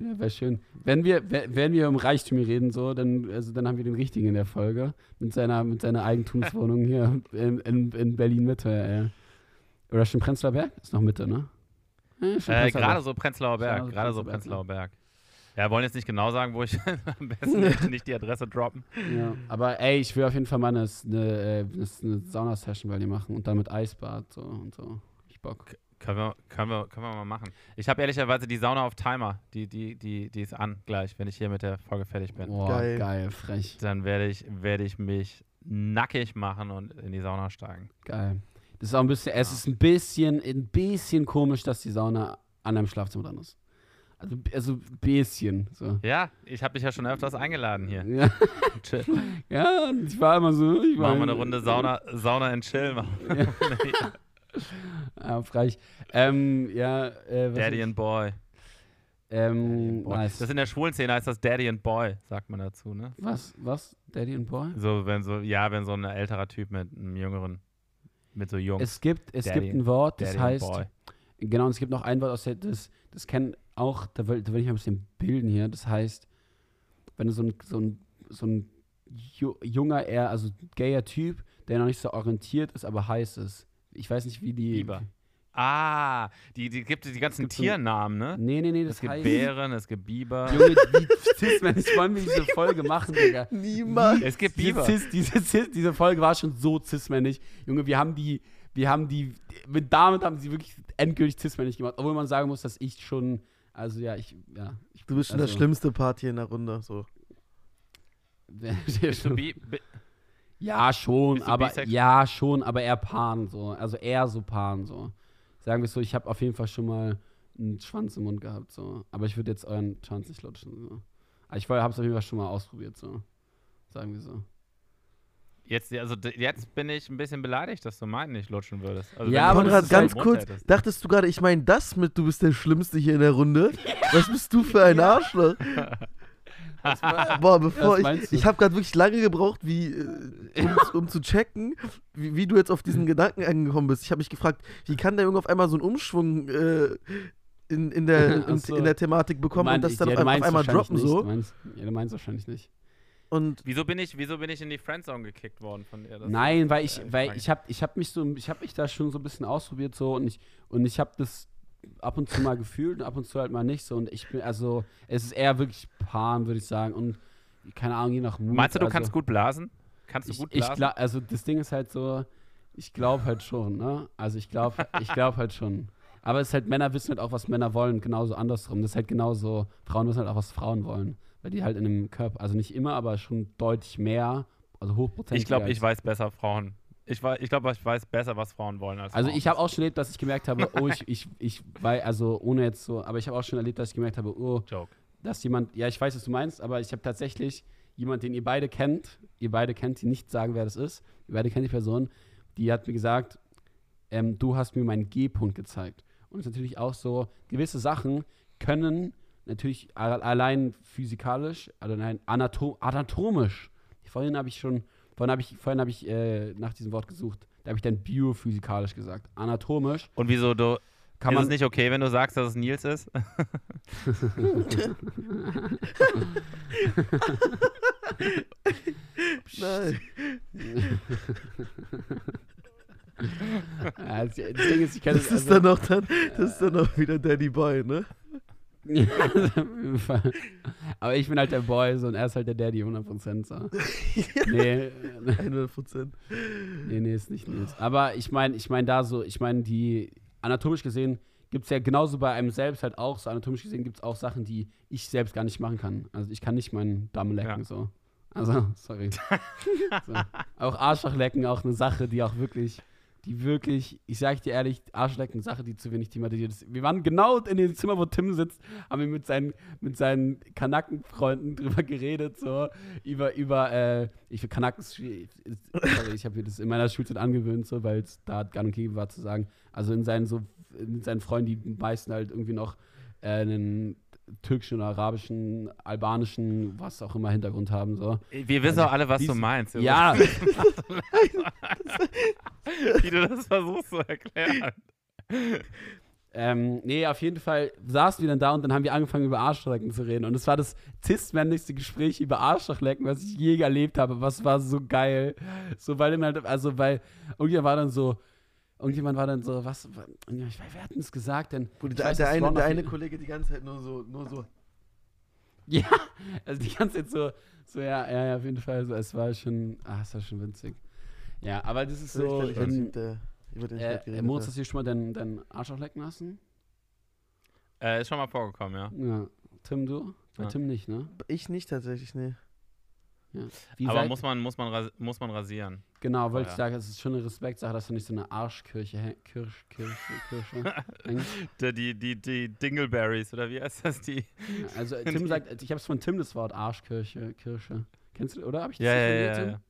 Ja, wäre schön. Wenn wir, we- wenn wir um Reichtum reden, so, dann, also, dann haben wir den richtigen in der Folge. Mit seiner, mit seiner Eigentumswohnung hier [laughs] in, in, in Berlin-Mitte. Äh. Oder schon Prenzlauer Berg? Ist noch Mitte, ne? Ja, Äh, gerade so Prenzlauer Berg. Gerade so Prenzlauer Berg. Ja, wollen jetzt nicht genau sagen, wo ich [laughs] am besten nicht, die Adresse droppen. Ja. Aber ey, ich will auf jeden Fall mal eine, eine, äh, eine, eine Sauna-Session bei dir machen und dann mit Eisbad so und so. Ich Bock. Können wir, können wir, können wir mal machen. Ich habe ehrlicherweise die Sauna auf Timer. Die, die, die, die ist an gleich, wenn ich hier mit der Folge fertig bin. Boah, Geil. geil. frech. Dann werde ich, werde ich mich nackig machen und in die Sauna steigen. Geil. Das ist auch ein bisschen, es ist ein bisschen, ein bisschen komisch, dass die Sauna an deinem Schlafzimmer dran ist. Also, also ein bisschen. So. Ja, ich habe dich ja schon öfters eingeladen hier. Ja, [laughs] ja, ich war immer so. Ich war Machen wir eine Runde Sauna, Sauna in Chill machen. Ja, frech. Ähm, ja, äh, Daddy and Boy. ähm, Boy. nice. Das in der schwulen Szene heißt das Daddy and Boy, sagt man dazu, ne? was? Was? Daddy and Boy? So, wenn so, ja, wenn so ein älterer Typ mit einem jüngeren, mit so Jungs. Es gibt, es Daddy- gibt ein Wort, das Daddy heißt, genau, und es gibt noch ein Wort aus der, das, das kennen auch, da will, da will ich mal ein bisschen bilden hier, das heißt, wenn du so ein, so ein, so ein ju- junger, eher, also gayer Typ, der noch nicht so orientiert ist, aber heiß ist. Ich weiß nicht, wie die. Biber. Ah, die, die gibt die ganzen Tiernamen, ne? Nee, nee, nee, das Es gibt heißt. Bären, es gibt Biber. [laughs] Junge, die Cis, wenn ich wollen wir diese Folge machen, Digga. [laughs] Niemals. Es gibt Diese, Biber. Cis, diese, Cis, diese Folge war schon so cis-männig. Junge, wir haben die, wir haben die, mit damit haben sie wirklich endgültig cis-männig gemacht. Obwohl man sagen muss, dass ich schon, also ja, ich, ja. Ich, Du bist schon der also- schlimmste Part hier in der Runde. So. [laughs] Bist du Bi Bi ja, schon, aber, bisexuell? ja, schon, aber eher Pan, so. Also eher so Pan, so. Sagen wir es so, ich habe auf jeden Fall schon mal einen Schwanz im Mund gehabt, so. Aber ich würde jetzt euren Schwanz nicht lutschen, so. Aber ich habe es auf jeden Fall schon mal ausprobiert, so. sagen wir so. Jetzt, also jetzt bin ich ein bisschen beleidigt, dass du meinen nicht lutschen würdest. Also, Ja, aber Konrad, ganz kurz, hättest. dachtest du gerade, ich meine das mit, du bist der Schlimmste hier in der Runde? [laughs] Was bist du für ein Arschloch? [laughs] [laughs] Boah, bevor ich, ich habe gerade wirklich lange gebraucht, wie, äh, um, um zu checken, wie, wie du jetzt auf diesen Gedanken angekommen bist. Ich habe mich gefragt, wie kann der Junge auf einmal so einen Umschwung äh, in, in, der, [laughs] in, so. in der Thematik bekommen Du und das dann ja, auf, du auf meinst einmal wahrscheinlich droppen nicht. so? Du meinst, ja, du meinst wahrscheinlich nicht. Und Wieso bin ich, wieso bin ich in die Friendzone gekickt worden von dir? Das Nein, weil äh, ich, die weil ich habe ich hab mich so, ich habe mich da schon so ein bisschen ausprobiert so und ich und ich habe das ab und zu mal gefühlt und ab und zu halt mal nicht so und ich bin also es ist eher wirklich Pan, würde ich sagen und keine Ahnung je nach Mut. Meinst du, du also, kannst gut blasen? Kannst du ich, gut ich blasen? glaub, also das Ding ist halt so, ich glaube halt schon, ne? Also ich glaube, ich glaube halt schon. Aber es ist halt Männer wissen halt auch, was Männer wollen, genauso andersrum. Das ist halt genauso, Frauen wissen halt auch, was Frauen wollen, weil die halt in einem Körper, also nicht immer, aber schon deutlich mehr, also hochprozentig. ich glaube, ich weiß besser Frauen. Ich, ich glaube, ich weiß besser, was Frauen wollen als Also Frauen. ich habe auch schon erlebt, dass ich gemerkt habe, oh, ich, ich, ich, weil, also ohne jetzt so, aber ich habe auch schon erlebt, dass ich gemerkt habe, oh, Joke. dass jemand, ja, ich weiß, was du meinst, aber ich habe tatsächlich jemand, den ihr beide kennt, ihr beide kennt, die nicht sagen, wer das ist, ihr beide kennt die Person, die hat mir gesagt, ähm, du hast mir meinen G-Punkt gezeigt. Und es ist natürlich auch so, gewisse Sachen können natürlich allein physikalisch, also nein, anato anatomisch. Vorhin habe ich schon, vorhin habe ich, vorhin habe ich äh, nach diesem Wort gesucht. Da habe ich dann biophysikalisch gesagt. Anatomisch Und wieso du. kann ist man es nicht okay, wenn du sagst, dass es Nils ist? [laughs] nein. [laughs] Ja, das, das Ding ist, ich kann Das ist dann auch dann, das ist dann auch wieder Daddy Boy, ne? Ja. [laughs] Aber ich bin halt der Boy so, und er ist halt der Daddy, 100% so. [laughs] Nee, 100 Prozent. nee, nee, ist nicht Nils. Aber ich meine, ich meine da so, ich meine, die anatomisch gesehen gibt es ja genauso bei einem selbst halt auch, so anatomisch gesehen gibt es auch Sachen, die ich selbst gar nicht machen kann. Also ich kann nicht meinen Damm lecken, Ja. so. Also, sorry. [laughs] so. Auch Arschloch lecken, auch eine Sache, die auch wirklich, die wirklich, ich sag dir ehrlich, Arschlecken, Sache, die zu wenig thematisiert ist. Wir waren genau in dem Zimmer, wo Tim sitzt, haben wir mit seinen, mit seinen Kanakenfreunden [laughs] drüber geredet, so, über, über, äh, ich für Kanaken, sorry, ich habe mir das in meiner Schulzeit angewöhnt, so, weil es da gang und gäbe war zu sagen, also in seinen, so, mit seinen Freunden, die meisten halt irgendwie noch äh, einen türkischen oder arabischen, albanischen, was auch immer Hintergrund haben, so. Wir wissen auch alle, was du meinst. Ja, [laughs] [laughs] Wie du das versuchst zu erklären. Ähm, nee, auf jeden Fall saßen wir dann da und dann haben wir angefangen über Arschlecken zu reden. Und es war das zistmännlichste Gespräch über Arschlecken, was ich je erlebt habe. Was war so geil. So, weil dann halt, also, weil irgendjemand war dann so, irgendjemand war dann so, was, ich weiß, wer hat denn das gesagt? Denn, Ich der, weiß, der, das eine, der eine Kollege die ganze Zeit nur so, nur so. ja, also die ganze Zeit so, so, ja, ja, ja, auf jeden Fall, so, es war schon, ah, es war schon winzig. Ja, aber das ist so, der in, Typ, der über den ich äh, geredet Moritz, hast du dir schon mal deinen dein Arschloch lecken lassen? Äh, ist schon mal vorgekommen, ja. Ja. Tim, du? Bei Ja. Tim nicht, ne? Ich nicht tatsächlich, nee. Wie Aber muss man, muss, man muss man rasieren. Genau, wollte Oh, ich ja. sagen, es ist schon eine Respektsache, dass du nicht so eine Arschkirche, hä- Kirsch, Kirche, hängst. Die, die, die, die Dingleberries, oder wie heißt das? Die? Also Tim sagt, ich habe es von Tim das Wort Arschkirche, Kirsche. Kennst du, oder? Hab ich das Ja, so ja, von dir, ja, Tim? ja.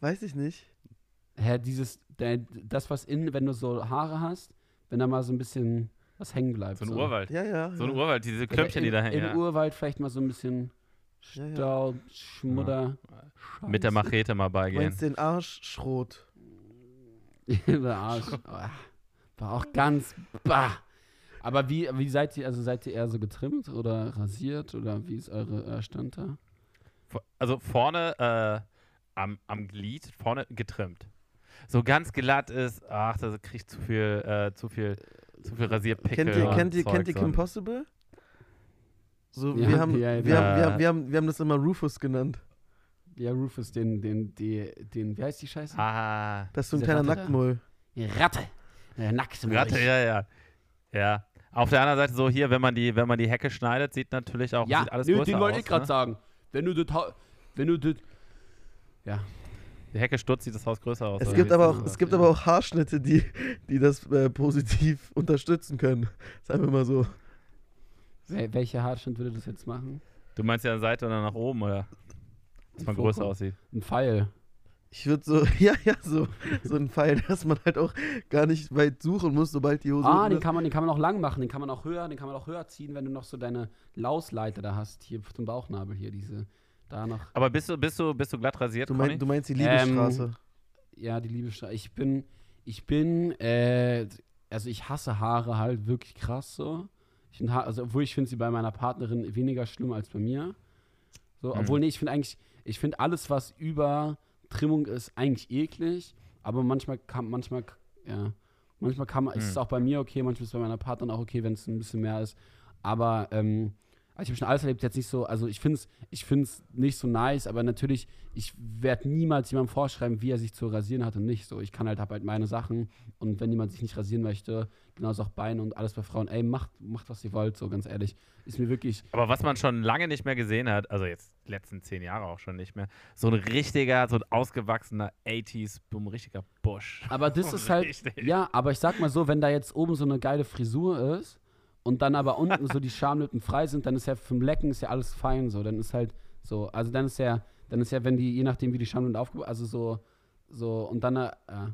Weiß ich nicht. Hä, dieses, das, was innen, wenn du so Haare hast, wenn da mal so ein bisschen was hängen bleibt. So ein Urwald. Ja, ja. So ein ja. Urwald, diese Ja, Klümpchen, die da Im hängen. Ja. Urwald vielleicht mal so ein bisschen Ja, ja. Staub, Schmudder. Mit der Machete mal beigehen. meinst den Arsch Schrot. [laughs] der Arsch. [laughs] Ah, War auch ganz. Bah. Aber wie, wie seid ihr, also seid ihr eher so getrimmt oder rasiert oder wie ist eure, Stand da? Also vorne äh, am, am Glied, vorne getrimmt. So ganz glatt ist, ach, das kriegt zu viel, äh, zu viel, zu viel Rasierpickel. Kennt ihr, kennt ihr, kennt ihr. Kim Possible? So, Ja, wir, haben, ja, ja. wir, haben, wir, haben, wir, haben, wir haben das immer Rufus genannt. Ja, Rufus, den, den, die, den, wie heißt die Scheiße? Ah, Das ist so ein kleiner Ratte da. Nacktmull. Ratte. Äh, Ratte, ja, ja. Ja. Auf der anderen Seite so hier, wenn man die, wenn man die Hecke schneidet, sieht natürlich auch Ja, sieht alles nö, größer den wollte aus, ich gerade ne? sagen. Wenn du das, wenn du das, ja. Die Hecke stutzt, sieht das Haus größer aus. Es gibt, aber auch, es gibt ja. aber auch Haarschnitte, die, die das äh, positiv [laughs] unterstützen können. Sagen wir mal so. Wel welcher Haarschnitt würde das jetzt machen? Du meinst ja Seite oder nach oben, oder? dass man größer aussieht. Ein Pfeil. Ich würde so, [laughs] ja, ja, so, so ein Pfeil, dass man halt auch gar nicht weit suchen muss, sobald die Hose Ah, den kann, man, den kann man auch lang machen, den kann man auch höher, den kann man auch höher ziehen, wenn du noch so deine Lausleiter da hast, hier zum Bauchnabel hier, diese, da noch. Aber bist du, bist du, bist du glatt rasiert, Du, mein, du meinst die Ähm, Liebesstraße. Ja, die liebe Stra Ich bin, ich bin, äh, also ich hasse Haare halt wirklich krass so. Ich find also obwohl ich finde sie bei meiner Partnerin weniger schlimm als bei mir. So, Mhm. obwohl, nee, ich finde eigentlich, ich finde alles, was über Trimmung ist, eigentlich eklig, aber manchmal kann, manchmal, ja, manchmal kann man, ist es Mhm. auch bei mir okay, manchmal ist es bei meiner Partnerin auch okay, wenn es ein bisschen mehr ist. Aber, ähm, also ich habe schon alles erlebt, jetzt nicht so, also ich finde es ich find's nicht so nice, aber natürlich, ich werde niemals jemandem vorschreiben, wie er sich zu rasieren hat und nicht so. Ich kann halt, hab halt meine Sachen und wenn jemand sich nicht rasieren möchte, genauso auch Beine und alles bei Frauen, ey, macht, macht was ihr wollt, so ganz ehrlich. Ist mir wirklich, Aber was man schon lange nicht mehr gesehen hat, also jetzt die letzten zehn Jahre auch schon nicht mehr, so ein richtiger, so ein ausgewachsener 80s, boom, richtiger Busch. aber das ist [laughs] halt, Richtig. ja, aber ich sag mal so, wenn da jetzt oben so eine geile Frisur ist und dann aber unten so die Schamlippen frei sind, dann ist ja vom Lecken ist ja alles fein so, dann ist halt so, also dann ist ja, dann ist ja, wenn die, je nachdem wie die Schamlippen aufgebaut, also so, so und dann, äh, ja.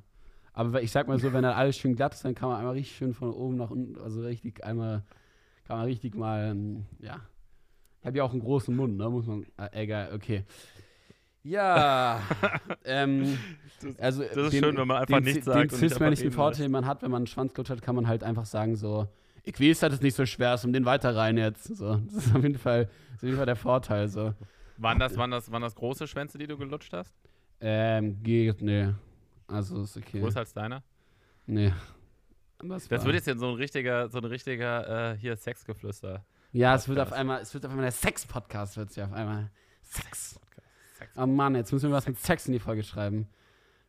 aber ich sag mal so, wenn dann alles schön glatt ist, dann kann man einmal richtig schön von oben nach unten, also richtig einmal, kann man richtig mal, ähm, ja. Ich habe ja auch einen großen Mund, ne, muss man, äh, egal, okay. Ja, [laughs] ähm, also das ist schön, wenn man einfach den, nichts den sagt einfach cis-männlichen Vorteil, den man hat, wenn man einen Schwanzklutsch hat, kann man halt einfach sagen so, ich weiß, dass es nicht so schwer ist, um den weiter rein jetzt. So, das ist auf jeden Fall, das auf jeden Fall der Vorteil. So. Waren das, waren, das, waren das große Schwänze, die du gelutscht hast? Ähm, geht, nee. Also ist okay. Größer als deiner? Nee. Das war- wird jetzt so ein richtiger, so ein richtiger äh, hier Sexgeflüster. Ja, es wird auf einmal, es wird auf einmal der Sex-Podcast, wird es ja auf einmal. Sex. Sex. Oh Mann, jetzt müssen wir was mit Sex in die Folge schreiben.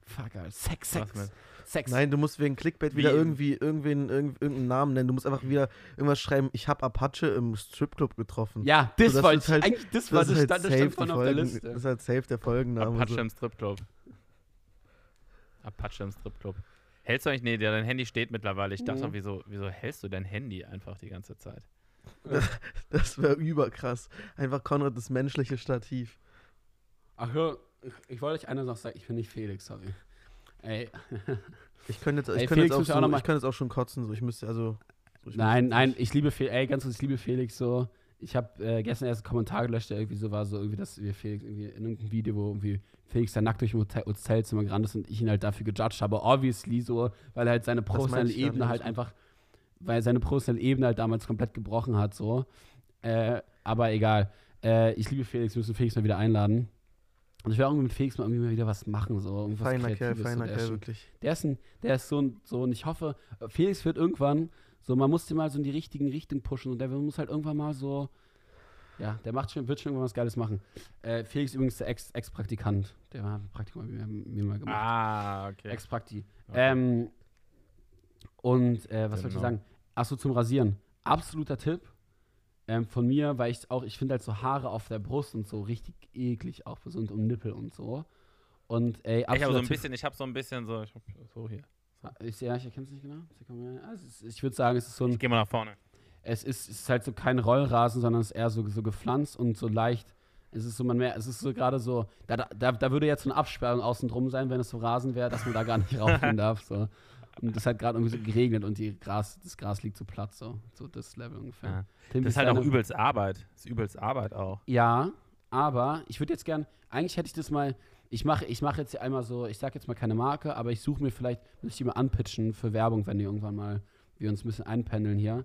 Fuck, Alter. Sex, Sex. Sex. Nein, du musst wegen Clickbait Wie- wieder irgendwie irgendwen, irgend, irgendeinen Namen nennen. Du musst einfach wieder irgendwas schreiben. Ich habe Apache im Stripclub getroffen. Ja, das So, das wollte ist ich. halt- eigentlich, das war das das, ist halt stand, das safe stand auf der Folgen, Liste. Das ist halt safe der Folgenname. Apache So. im Stripclub. Apache im Stripclub. Hältst du eigentlich, nee, dein Handy steht mittlerweile. Ich dachte Mhm. noch, wieso, wieso hältst du dein Handy einfach die ganze Zeit? Das wäre überkrass. Einfach Konrad das menschliche Stativ. Ach ja, ich, ich wollte euch eine Sache sagen. Ich bin nicht Felix, sorry. Ey, Ich könnte jetzt, Ey, ich könnte Felix jetzt, auch so, auch noch mal- ich könnte jetzt auch schon kotzen. So. Ich müsste also. So, ich nein, müsste nein, nicht- ich liebe Felix. Ey, ganz kurz, ich liebe Felix so. Ich habe äh, gestern erst einen Kommentar gelöscht, der irgendwie so war, so irgendwie, dass wir Felix irgendwie in irgendeinem Video, wo irgendwie Felix da nackt durch ein Hotel, Hotelzimmer gerannt ist und ich ihn halt dafür gejudged habe. Obviously so, weil er halt seine professionelle Ebene halt einfach, weil seine professionelle Ebene halt damals komplett gebrochen hat, so. Äh, aber egal. Äh, ich liebe Felix, wir müssen Felix mal wieder einladen. Und ich will irgendwie mit Felix mal irgendwie mal wieder was machen, so. Irgendwas Feiner Kerl, Kreatives, so. feiner Kerl, wirklich. der ist, ein, der ist so, ein, so und ich hoffe, Felix wird irgendwann, so man muss den mal so in die richtigen Richtung pushen und der muss halt irgendwann mal so, ja, der macht schon, wird schon irgendwann was Geiles machen. Äh, Felix übrigens der Ex- Ex-Praktikant, der hat ein Praktikum mit mir, mal gemacht. Ah, okay. Ex-Prakti. Okay. Ähm, und äh, was soll ich Genau. sagen? Achso, zum Rasieren. Absoluter Tipp ähm, von mir, weil ich auch, ich finde halt so Haare auf der Brust und so richtig eklig auch so und um Nippel und so. Und ey, Ich habe so ein bisschen, ich habe so ein bisschen so, ich hab so hier. Ich, ja, ich erkenne es nicht genau. Also ich würde sagen, es ist so ein, Ich gehe mal nach vorne. es ist, es ist halt so kein Rollrasen, sondern es ist eher so, so gepflanzt und so leicht. Es ist so, man mehr, es ist so gerade so, da, da, da würde jetzt so eine Absperrung außen drum sein, wenn es so Rasen wäre, dass man da gar nicht [laughs] raufgehen darf. So. Und es hat gerade irgendwie so geregnet und die Gras, das Gras liegt so platt, so, so das Level ungefähr. Ja. Tim, Das ist halt auch übelst Arbeit. Das ist übelst Arbeit auch. Ja, aber ich würde jetzt gern, eigentlich hätte ich das mal, ich mache ich mach jetzt hier einmal so, ich sage jetzt mal keine Marke, aber ich suche mir vielleicht, muss ich die mal anpitchen für Werbung, wenn die irgendwann mal, wir uns ein bisschen einpendeln hier.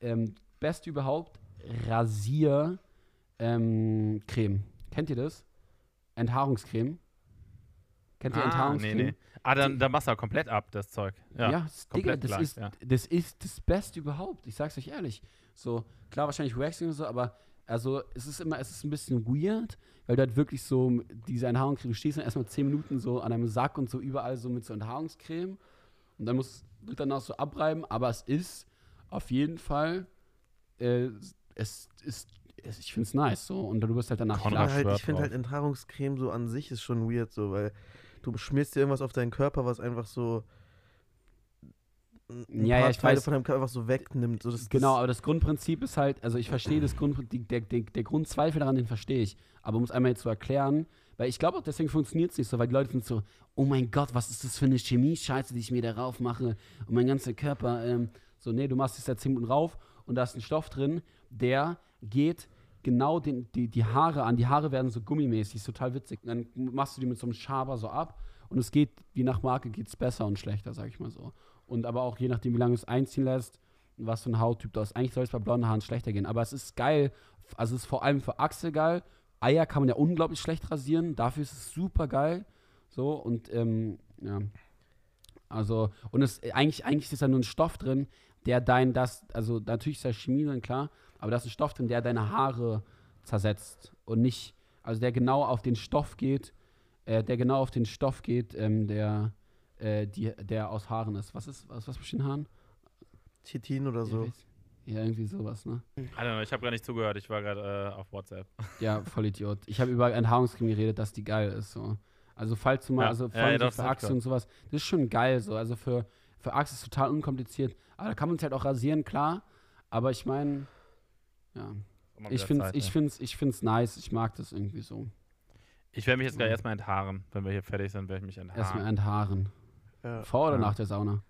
Ähm, best überhaupt, Rasier ähm. Kennt ihr das? Enthaarungscreme. Kennt ihr Ah, Enthaarungscreme? nee, nee. Ah, dann, dann machst du auch komplett ab, das Zeug. Ja. Ja, das, Digga, komplett das, gleich, ist, ja. das ist das Beste überhaupt. Ich sag's euch ehrlich. So, klar, wahrscheinlich Waxing und so, aber also es ist immer, es ist ein bisschen weird, weil du halt wirklich so diese Enthaarungscreme, du stehst dann erstmal 10 Minuten so an einem Sack und so überall so mit so Enthaarungscreme und dann musst du danach so abreiben, aber es ist auf jeden Fall, äh, es ist, es, ich find's nice so und du wirst halt danach Konrad Aber halt, ich finde halt Enthaarungscreme so an sich ist schon weird so, weil du schmierst dir irgendwas auf deinen Körper, was einfach so ein Ja, paar ja, ich Teile weiß. von deinem Körper einfach so wegnimmt. So, das, Genau, aber das Grundprinzip ist halt, also ich verstehe das Grundprinzip, der, der, der Grundzweifel daran, den verstehe ich. Aber um es einmal jetzt zu erklären, weil ich glaube auch deswegen funktioniert es nicht so, weil die Leute sind so, oh mein Gott, was ist das für eine Chemie-Scheiße, die ich mir darauf mache und mein ganzer Körper, ähm, so, nee, du machst es ja 10 Minuten rauf und da ist ein Stoff drin, der geht genau den, die, die Haare an. Die Haare werden so gummimäßig, ist total witzig. Und dann machst du die mit so einem Schaber so ab und es geht, je nach Marke geht es besser und schlechter, sag ich mal so. Und aber auch je nachdem, wie lange es einziehen lässt, was für ein Hauttyp du hast. Eigentlich soll es bei blonden Haaren schlechter gehen. Aber es ist geil. Also es ist vor allem für Achsel geil. Eier kann man ja unglaublich schlecht rasieren. Dafür ist es super geil. So, und ähm, ja. Also, und es eigentlich, eigentlich ist da nur ein Stoff drin, der dein, das, also natürlich ist da Chemie drin, klar, aber da ist ein Stoff drin, der deine Haare zersetzt und nicht, also der genau auf den Stoff geht, äh, der genau auf den Stoff geht, ähm, der, äh, die, der aus Haaren ist. Was ist, was, was besteht in Haaren? Chitin oder so. Ja, Ja, irgendwie sowas, ne? I don't know, ich habe gar nicht zugehört, ich war gerade äh, auf WhatsApp. [laughs] Ja, voll Idiot. Ich habe über Enthaarungscreme geredet, dass die geil ist. So. Also falls du mal, Ja. also Ja, vor allem ja, so das für Achse und sowas, das ist schon geil so. Also für, für Achse ist es total unkompliziert. Aber da kann man es halt auch rasieren, klar. Aber ich meine, ja. Mal Ich finde es ich ey. find's, ich find's nice. Ich mag das irgendwie so. ich werde mich jetzt gleich erstmal enthaaren. Wenn wir hier fertig sind, werde ich mich enthaaren. Erstmal enthaaren. Ja. Vor oder Ja. nach der Sauna?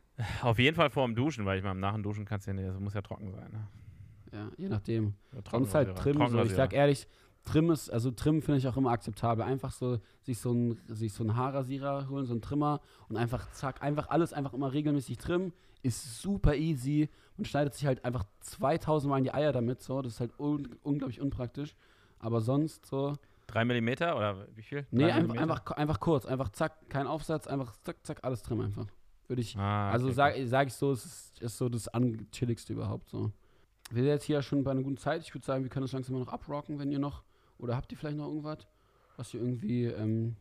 Auf jeden Fall vor dem Duschen, weil ich meine, nach dem Duschen kannst du ja nicht, das muss ja trocken sein. Ne? Ja, je nachdem. Ja, Sonst halt Trockenrasierer. Trim. So. Ich sag ehrlich, Trim ist, also Trim finde ich auch immer akzeptabel. Einfach so, sich so ein, sich so einen Haarrasierer holen, so einen Trimmer und einfach zack, einfach alles einfach immer regelmäßig trimmen. Ist super easy. Man schneidet sich halt einfach 2000 Mal in die Eier damit, so. Das ist halt un unglaublich unpraktisch. Aber sonst so. Drei Millimeter oder wie viel? Nee, Drei einfach, Millimeter? einfach, einfach kurz. Einfach zack, kein Aufsatz, einfach zack, zack, alles trimmen einfach. Würde ich. Ah, Also okay, sage sag ich so, es ist, ist so das Anchilligste überhaupt so. Wir sind jetzt hier schon bei einer guten Zeit. Ich würde sagen, wir können das langsam mal noch abrocken, wenn ihr noch. Oder habt ihr vielleicht noch irgendwas, was ihr irgendwie. Ähm,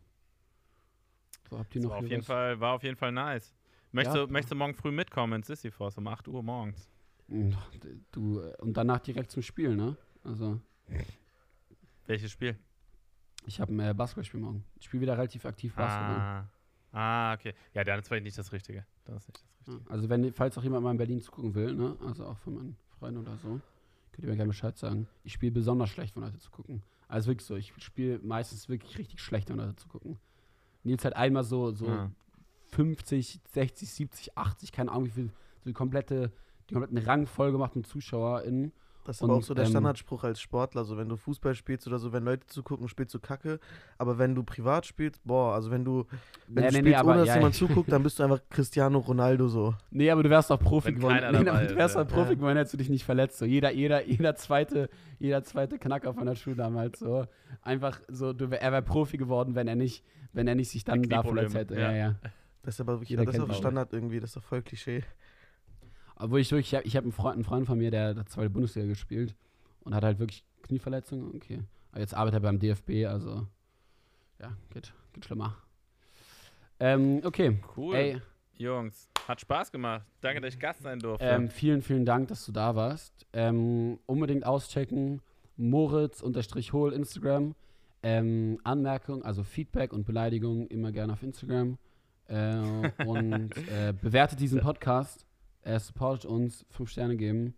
so habt ihr noch war auf jeden was? Fall, war auf jeden Fall nice. Möchtest, Ja. du, möchtest du morgen früh mitkommen ins Sisyphos um 8 Uhr morgens? Mm, Du, und danach direkt zum Spiel, ne? Also, Welches Spiel? ich habe ein äh, Basketballspiel morgen. Ich spiele wieder relativ aktiv Basketball. Ah. ah, okay. Ja, dann ist vielleicht nicht das Richtige. Das ist nicht das Richtige. also, wenn, falls auch jemand mal in Berlin zugucken will, ne? Also auch von meinen Freunden oder so, könnt ihr mir gerne Bescheid sagen. Ich spiele besonders schlecht, wenn Leute zugucken. Also wirklich so, ich spiele meistens wirklich richtig schlecht, wenn Leute zugucken. Nils hat einmal so, so Ah. 50, 60, 70, 80, keine Ahnung, wie viel, so die komplette, die kompletten Rang voll gemacht mit ZuschauerInnen. Das ist aber Und, auch so der ähm, Standardspruch als Sportler. So, wenn du Fußball spielst oder so, wenn Leute zugucken, spielst du Kacke. Aber wenn du privat spielst, boah, also wenn du, wenn Nee, du nee, spielst, nee, aber- ohne dass ja, jemand ja. zuguckt, dann [laughs] bist du einfach Cristiano Ronaldo so. Nee, aber du wärst auch Profi geworden. [laughs] Nee, aber du wärst ja. Profi Ja. geworden, hättest du dich nicht verletzt. So jeder, jeder, jeder zweite, jeder zweite Knacker von der Schule damals so. Einfach so, du, er wäre Profi geworden, wenn er nicht, wenn er nicht sich dann da verletzt hätte. Ja, ja. ja. Das ist aber wirklich, Jeder das ist auch. Standard irgendwie, das ist doch voll Klischee. Obwohl ich wirklich, ich habe hab einen, Freund, einen Freund von mir, der hat zweite Bundesliga gespielt und hat halt wirklich Knieverletzungen. Okay. Aber jetzt arbeitet er beim DFB, also ja, geht, geht schlimmer. Ähm, okay. Cool. Ey, Jungs, hat Spaß gemacht. Danke, dass ich Gast sein durfte. ähm, vielen, vielen Dank, dass du da warst. Ähm, unbedingt auschecken. Moritz-Hohl Instagram. Ähm, Anmerkung, also Feedback und Beleidigung immer gerne auf Instagram. Äh, und äh, bewertet diesen [laughs] Podcast. Er supportet uns, fünf Sterne geben.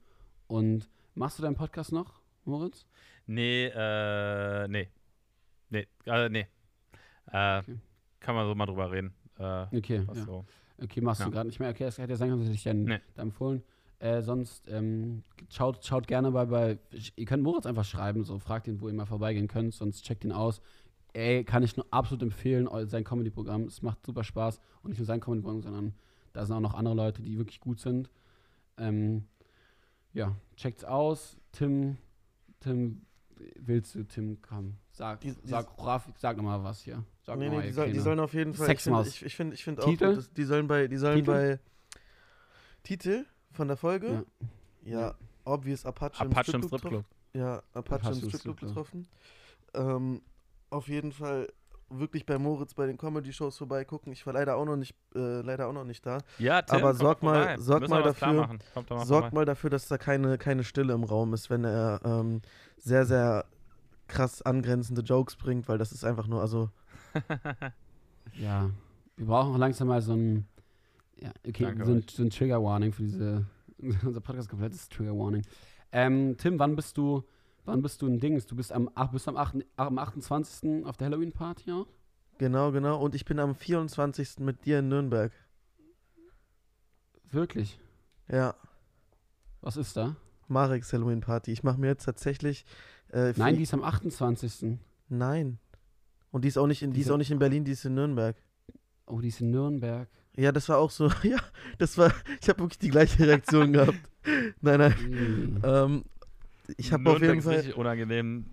Und machst du deinen Podcast noch, Moritz? nee, äh, nee. Nee, äh, nee. Äh, Okay. Kann man so mal drüber reden. Äh, Okay, ja. so. okay machst du Ja. gerade nicht mehr. Okay, das hätte ja sein können, dass ich dann Nee. da empfohlen. Äh, sonst ähm, schaut, schaut gerne bei, bei, ihr könnt Moritz einfach schreiben, so fragt ihn, wo ihr mal vorbeigehen könnt, sonst checkt ihn aus. Ey, kann ich nur absolut empfehlen, sein Comedy-Programm. Es macht super Spaß. Und nicht nur sein Comedy-Programm, sondern da sind auch noch andere Leute, die wirklich gut sind. Ähm, ja, checkt's aus. Tim, Tim, willst du, Tim, komm, sag, Die- die- sag, Rafik, sag nochmal was hier. Sag nee, noch mal, nee, die, soll, die sollen auf jeden Fall. Sexmaus. Ich finde ich find, ich find auch, Titel? gut, dass die sollen bei, die sollen Titel? bei Titel von der Folge. Ja, Ja. obvious Apache, Apache im getroffen. Stripclub. Ja, Apache, Apache im Stripclub Stripclub. getroffen. Ähm, auf jeden Fall wirklich bei Moritz bei den Comedy-Shows vorbeigucken. Ich war leider auch noch nicht, äh, leider auch noch nicht da. Ja, Tim, Aber sorg mal- vorbei. sorg mal dafür- doch mal Sorgt vorbei. mal dafür, dass da keine, keine Stille im Raum ist, wenn er ähm, sehr, sehr krass angrenzende Jokes bringt, weil das ist einfach nur, also [laughs] Ja, wir brauchen auch langsam mal so ein. Ja, okay, so ein, so ein Trigger Warning für diese. [laughs] unser Podcast komplett ist Trigger Warning. Ähm, Tim, wann bist du, wann bist du ein Dings? Du bist am, bist am, 8, am 28. auf der Halloween Party auch? Genau, genau. Und ich bin am 24. mit dir in Nürnberg. Wirklich? Ja, Was ist da? Mareks Halloween Party. Ich mache mir jetzt tatsächlich. Äh, Nein, die ist am 28. Nein. Und die ist auch nicht in, die ist auch nicht in Berlin, die ist in Nürnberg. Oh, die ist in Nürnberg. Ja, das war auch so. [laughs] Ja, das war. Ich habe wirklich die gleiche Reaktion [laughs] gehabt. Nein, nein. Hm. Ähm, ich habe auf jeden Fall unangenehm.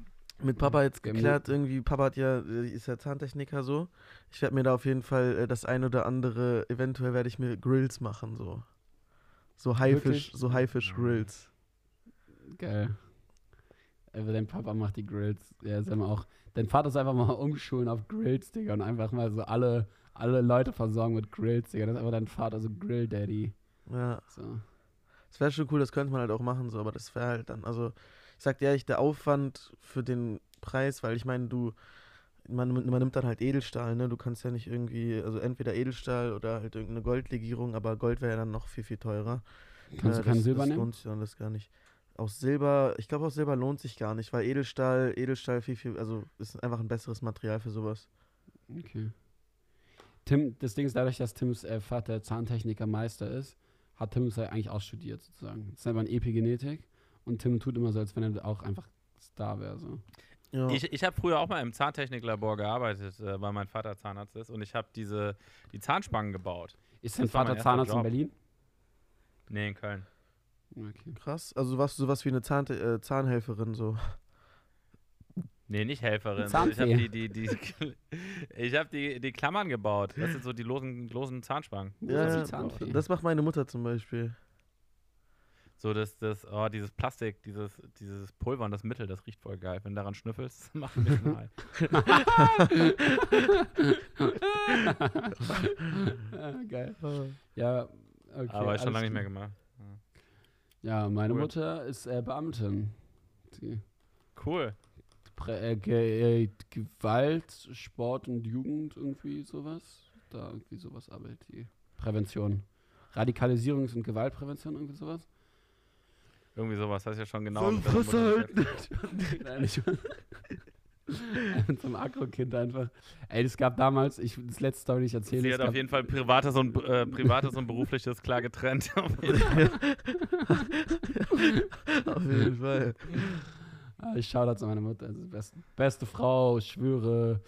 mit Papa jetzt geklärt, irgendwie, Papa hat ja, äh, ist ja Zahntechniker so. Ich werde mir da auf jeden Fall äh, das ein oder andere, eventuell werde ich mir Grills machen, so. So Haifisch, Wirklich? so Haifisch-Grills. Geil. Aber dein Papa macht die Grills. Ja, ist immer auch. Dein Vater ist einfach mal umschulen auf Grills, Digga, und einfach mal so alle, alle Leute versorgen mit Grills, Digga. Das ist einfach dein Vater, so Grill-Daddy. Ja, So. Das wäre schon cool, das könnte man halt auch machen, so, aber das wäre halt dann, also, ich sag dir ehrlich, der Aufwand für den Preis, weil ich meine, du, man, man nimmt dann halt Edelstahl, ne? Du kannst ja nicht irgendwie, also entweder Edelstahl oder halt irgendeine Goldlegierung, aber Gold wäre ja dann noch viel, viel teurer. Kannst Äh, du kein Silber das nehmen? lohnt sich dann das gar nicht. Aus Silber, ich glaube aus Silber lohnt sich gar nicht, weil Edelstahl, Edelstahl viel, viel, also ist einfach ein besseres Material für sowas. Okay. Tim, das Ding ist dadurch, dass Tims äh, Vater Zahntechniker Meister ist, hat Tim es ja eigentlich auch studiert sozusagen. Das ist einfach ein Epigenetik und Tim tut immer so, als wenn er auch einfach Star wäre. So. Ja. Ich, ich habe früher auch mal im Zahntechniklabor gearbeitet, äh, weil mein Vater Zahnarzt ist und ich habe diese die Zahnspangen gebaut. Ist dein Vater Zahnarzt in Job. Berlin? Nee, in Köln. Okay. Krass, also du warst sowas wie eine Zahn, äh, Zahnhelferin so. Nee, nicht Helferin. Ich Zahnfee. habe die, die, die, [laughs] ich hab die, die Klammern gebaut. Das sind so die losen, losen Zahnspangen. Ja, Zahnfee. das macht meine Mutter zum Beispiel. So, das, das, oh, dieses Plastik, dieses, dieses Pulver und das Mittel, das riecht voll geil. Wenn du daran schnüffelst, [laughs] macht ein bisschen. Ah, Geil. Ja, okay. Aber ich schon lange nicht mehr gemacht. Ja, meine Cool. Mutter ist äh, Beamtin. Die Cool. Prä äh, Ge äh, Gewalt, Sport und Jugend, irgendwie sowas. Da irgendwie sowas arbeitet die. Prävention. Radikalisierungs- und Gewaltprävention, irgendwie sowas. Irgendwie sowas, hast ja schon genau. So, Fresse halten. [laughs] Nein, so [laughs] einem Agro-Kind einfach. Ey, das gab damals, ich, das letzte Story, die ich erzähle. Sie es hat gab- auf jeden Fall privates und, äh, privates und berufliches klar getrennt. [laughs] Auf jeden Fall. Auf jeden Fall. Ich schaue da zu meiner Mutter. Also beste, beste Frau, ich schwöre.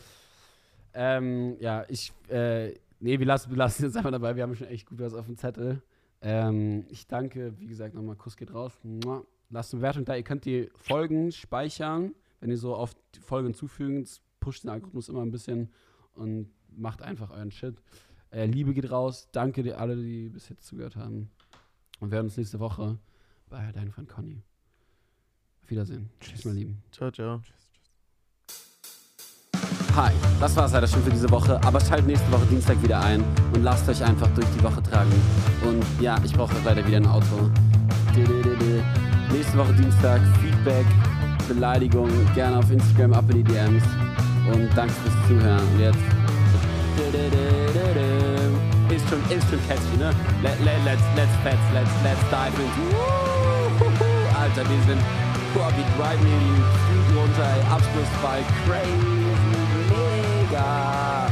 Ähm, ja, ich, äh, nee, wir lassen, wir lassen jetzt einfach dabei. Wir haben schon echt gut was auf dem Zettel. Ähm, ich danke, wie gesagt, nochmal Kuss geht raus. Mua. Lasst eine Bewertung da. Ihr könnt die Folgen speichern, wenn ihr so auf die Folgen hinzufügen. Pusht den Algorithmus immer ein bisschen und macht einfach euren Shit. Äh, Liebe geht raus. Danke dir alle, die bis jetzt zugehört haben. Und wir hören uns nächste Woche bei Dein Freund Conny. Auf Wiedersehen. Tschüss, meine Lieben. Ciao, ciao. Hi, das war's leider schon für diese Woche, aber schaltet nächste Woche Dienstag wieder ein und lasst euch einfach durch die Woche tragen. Und ja, ich brauche leider wieder ein Auto. Nächste Woche Dienstag, Feedback, Beleidigung, gerne auf Instagram, ab in die DMs. Und danke fürs Zuhören. Und jetzt. Ist schon, ist schon catchy, ne? Let, let, let's, let's, let's, let's, let's dive into. Wuhuhu. Alter, wir sind. Bobby Drive Flügel unter. Abschluss bei crazy, mega.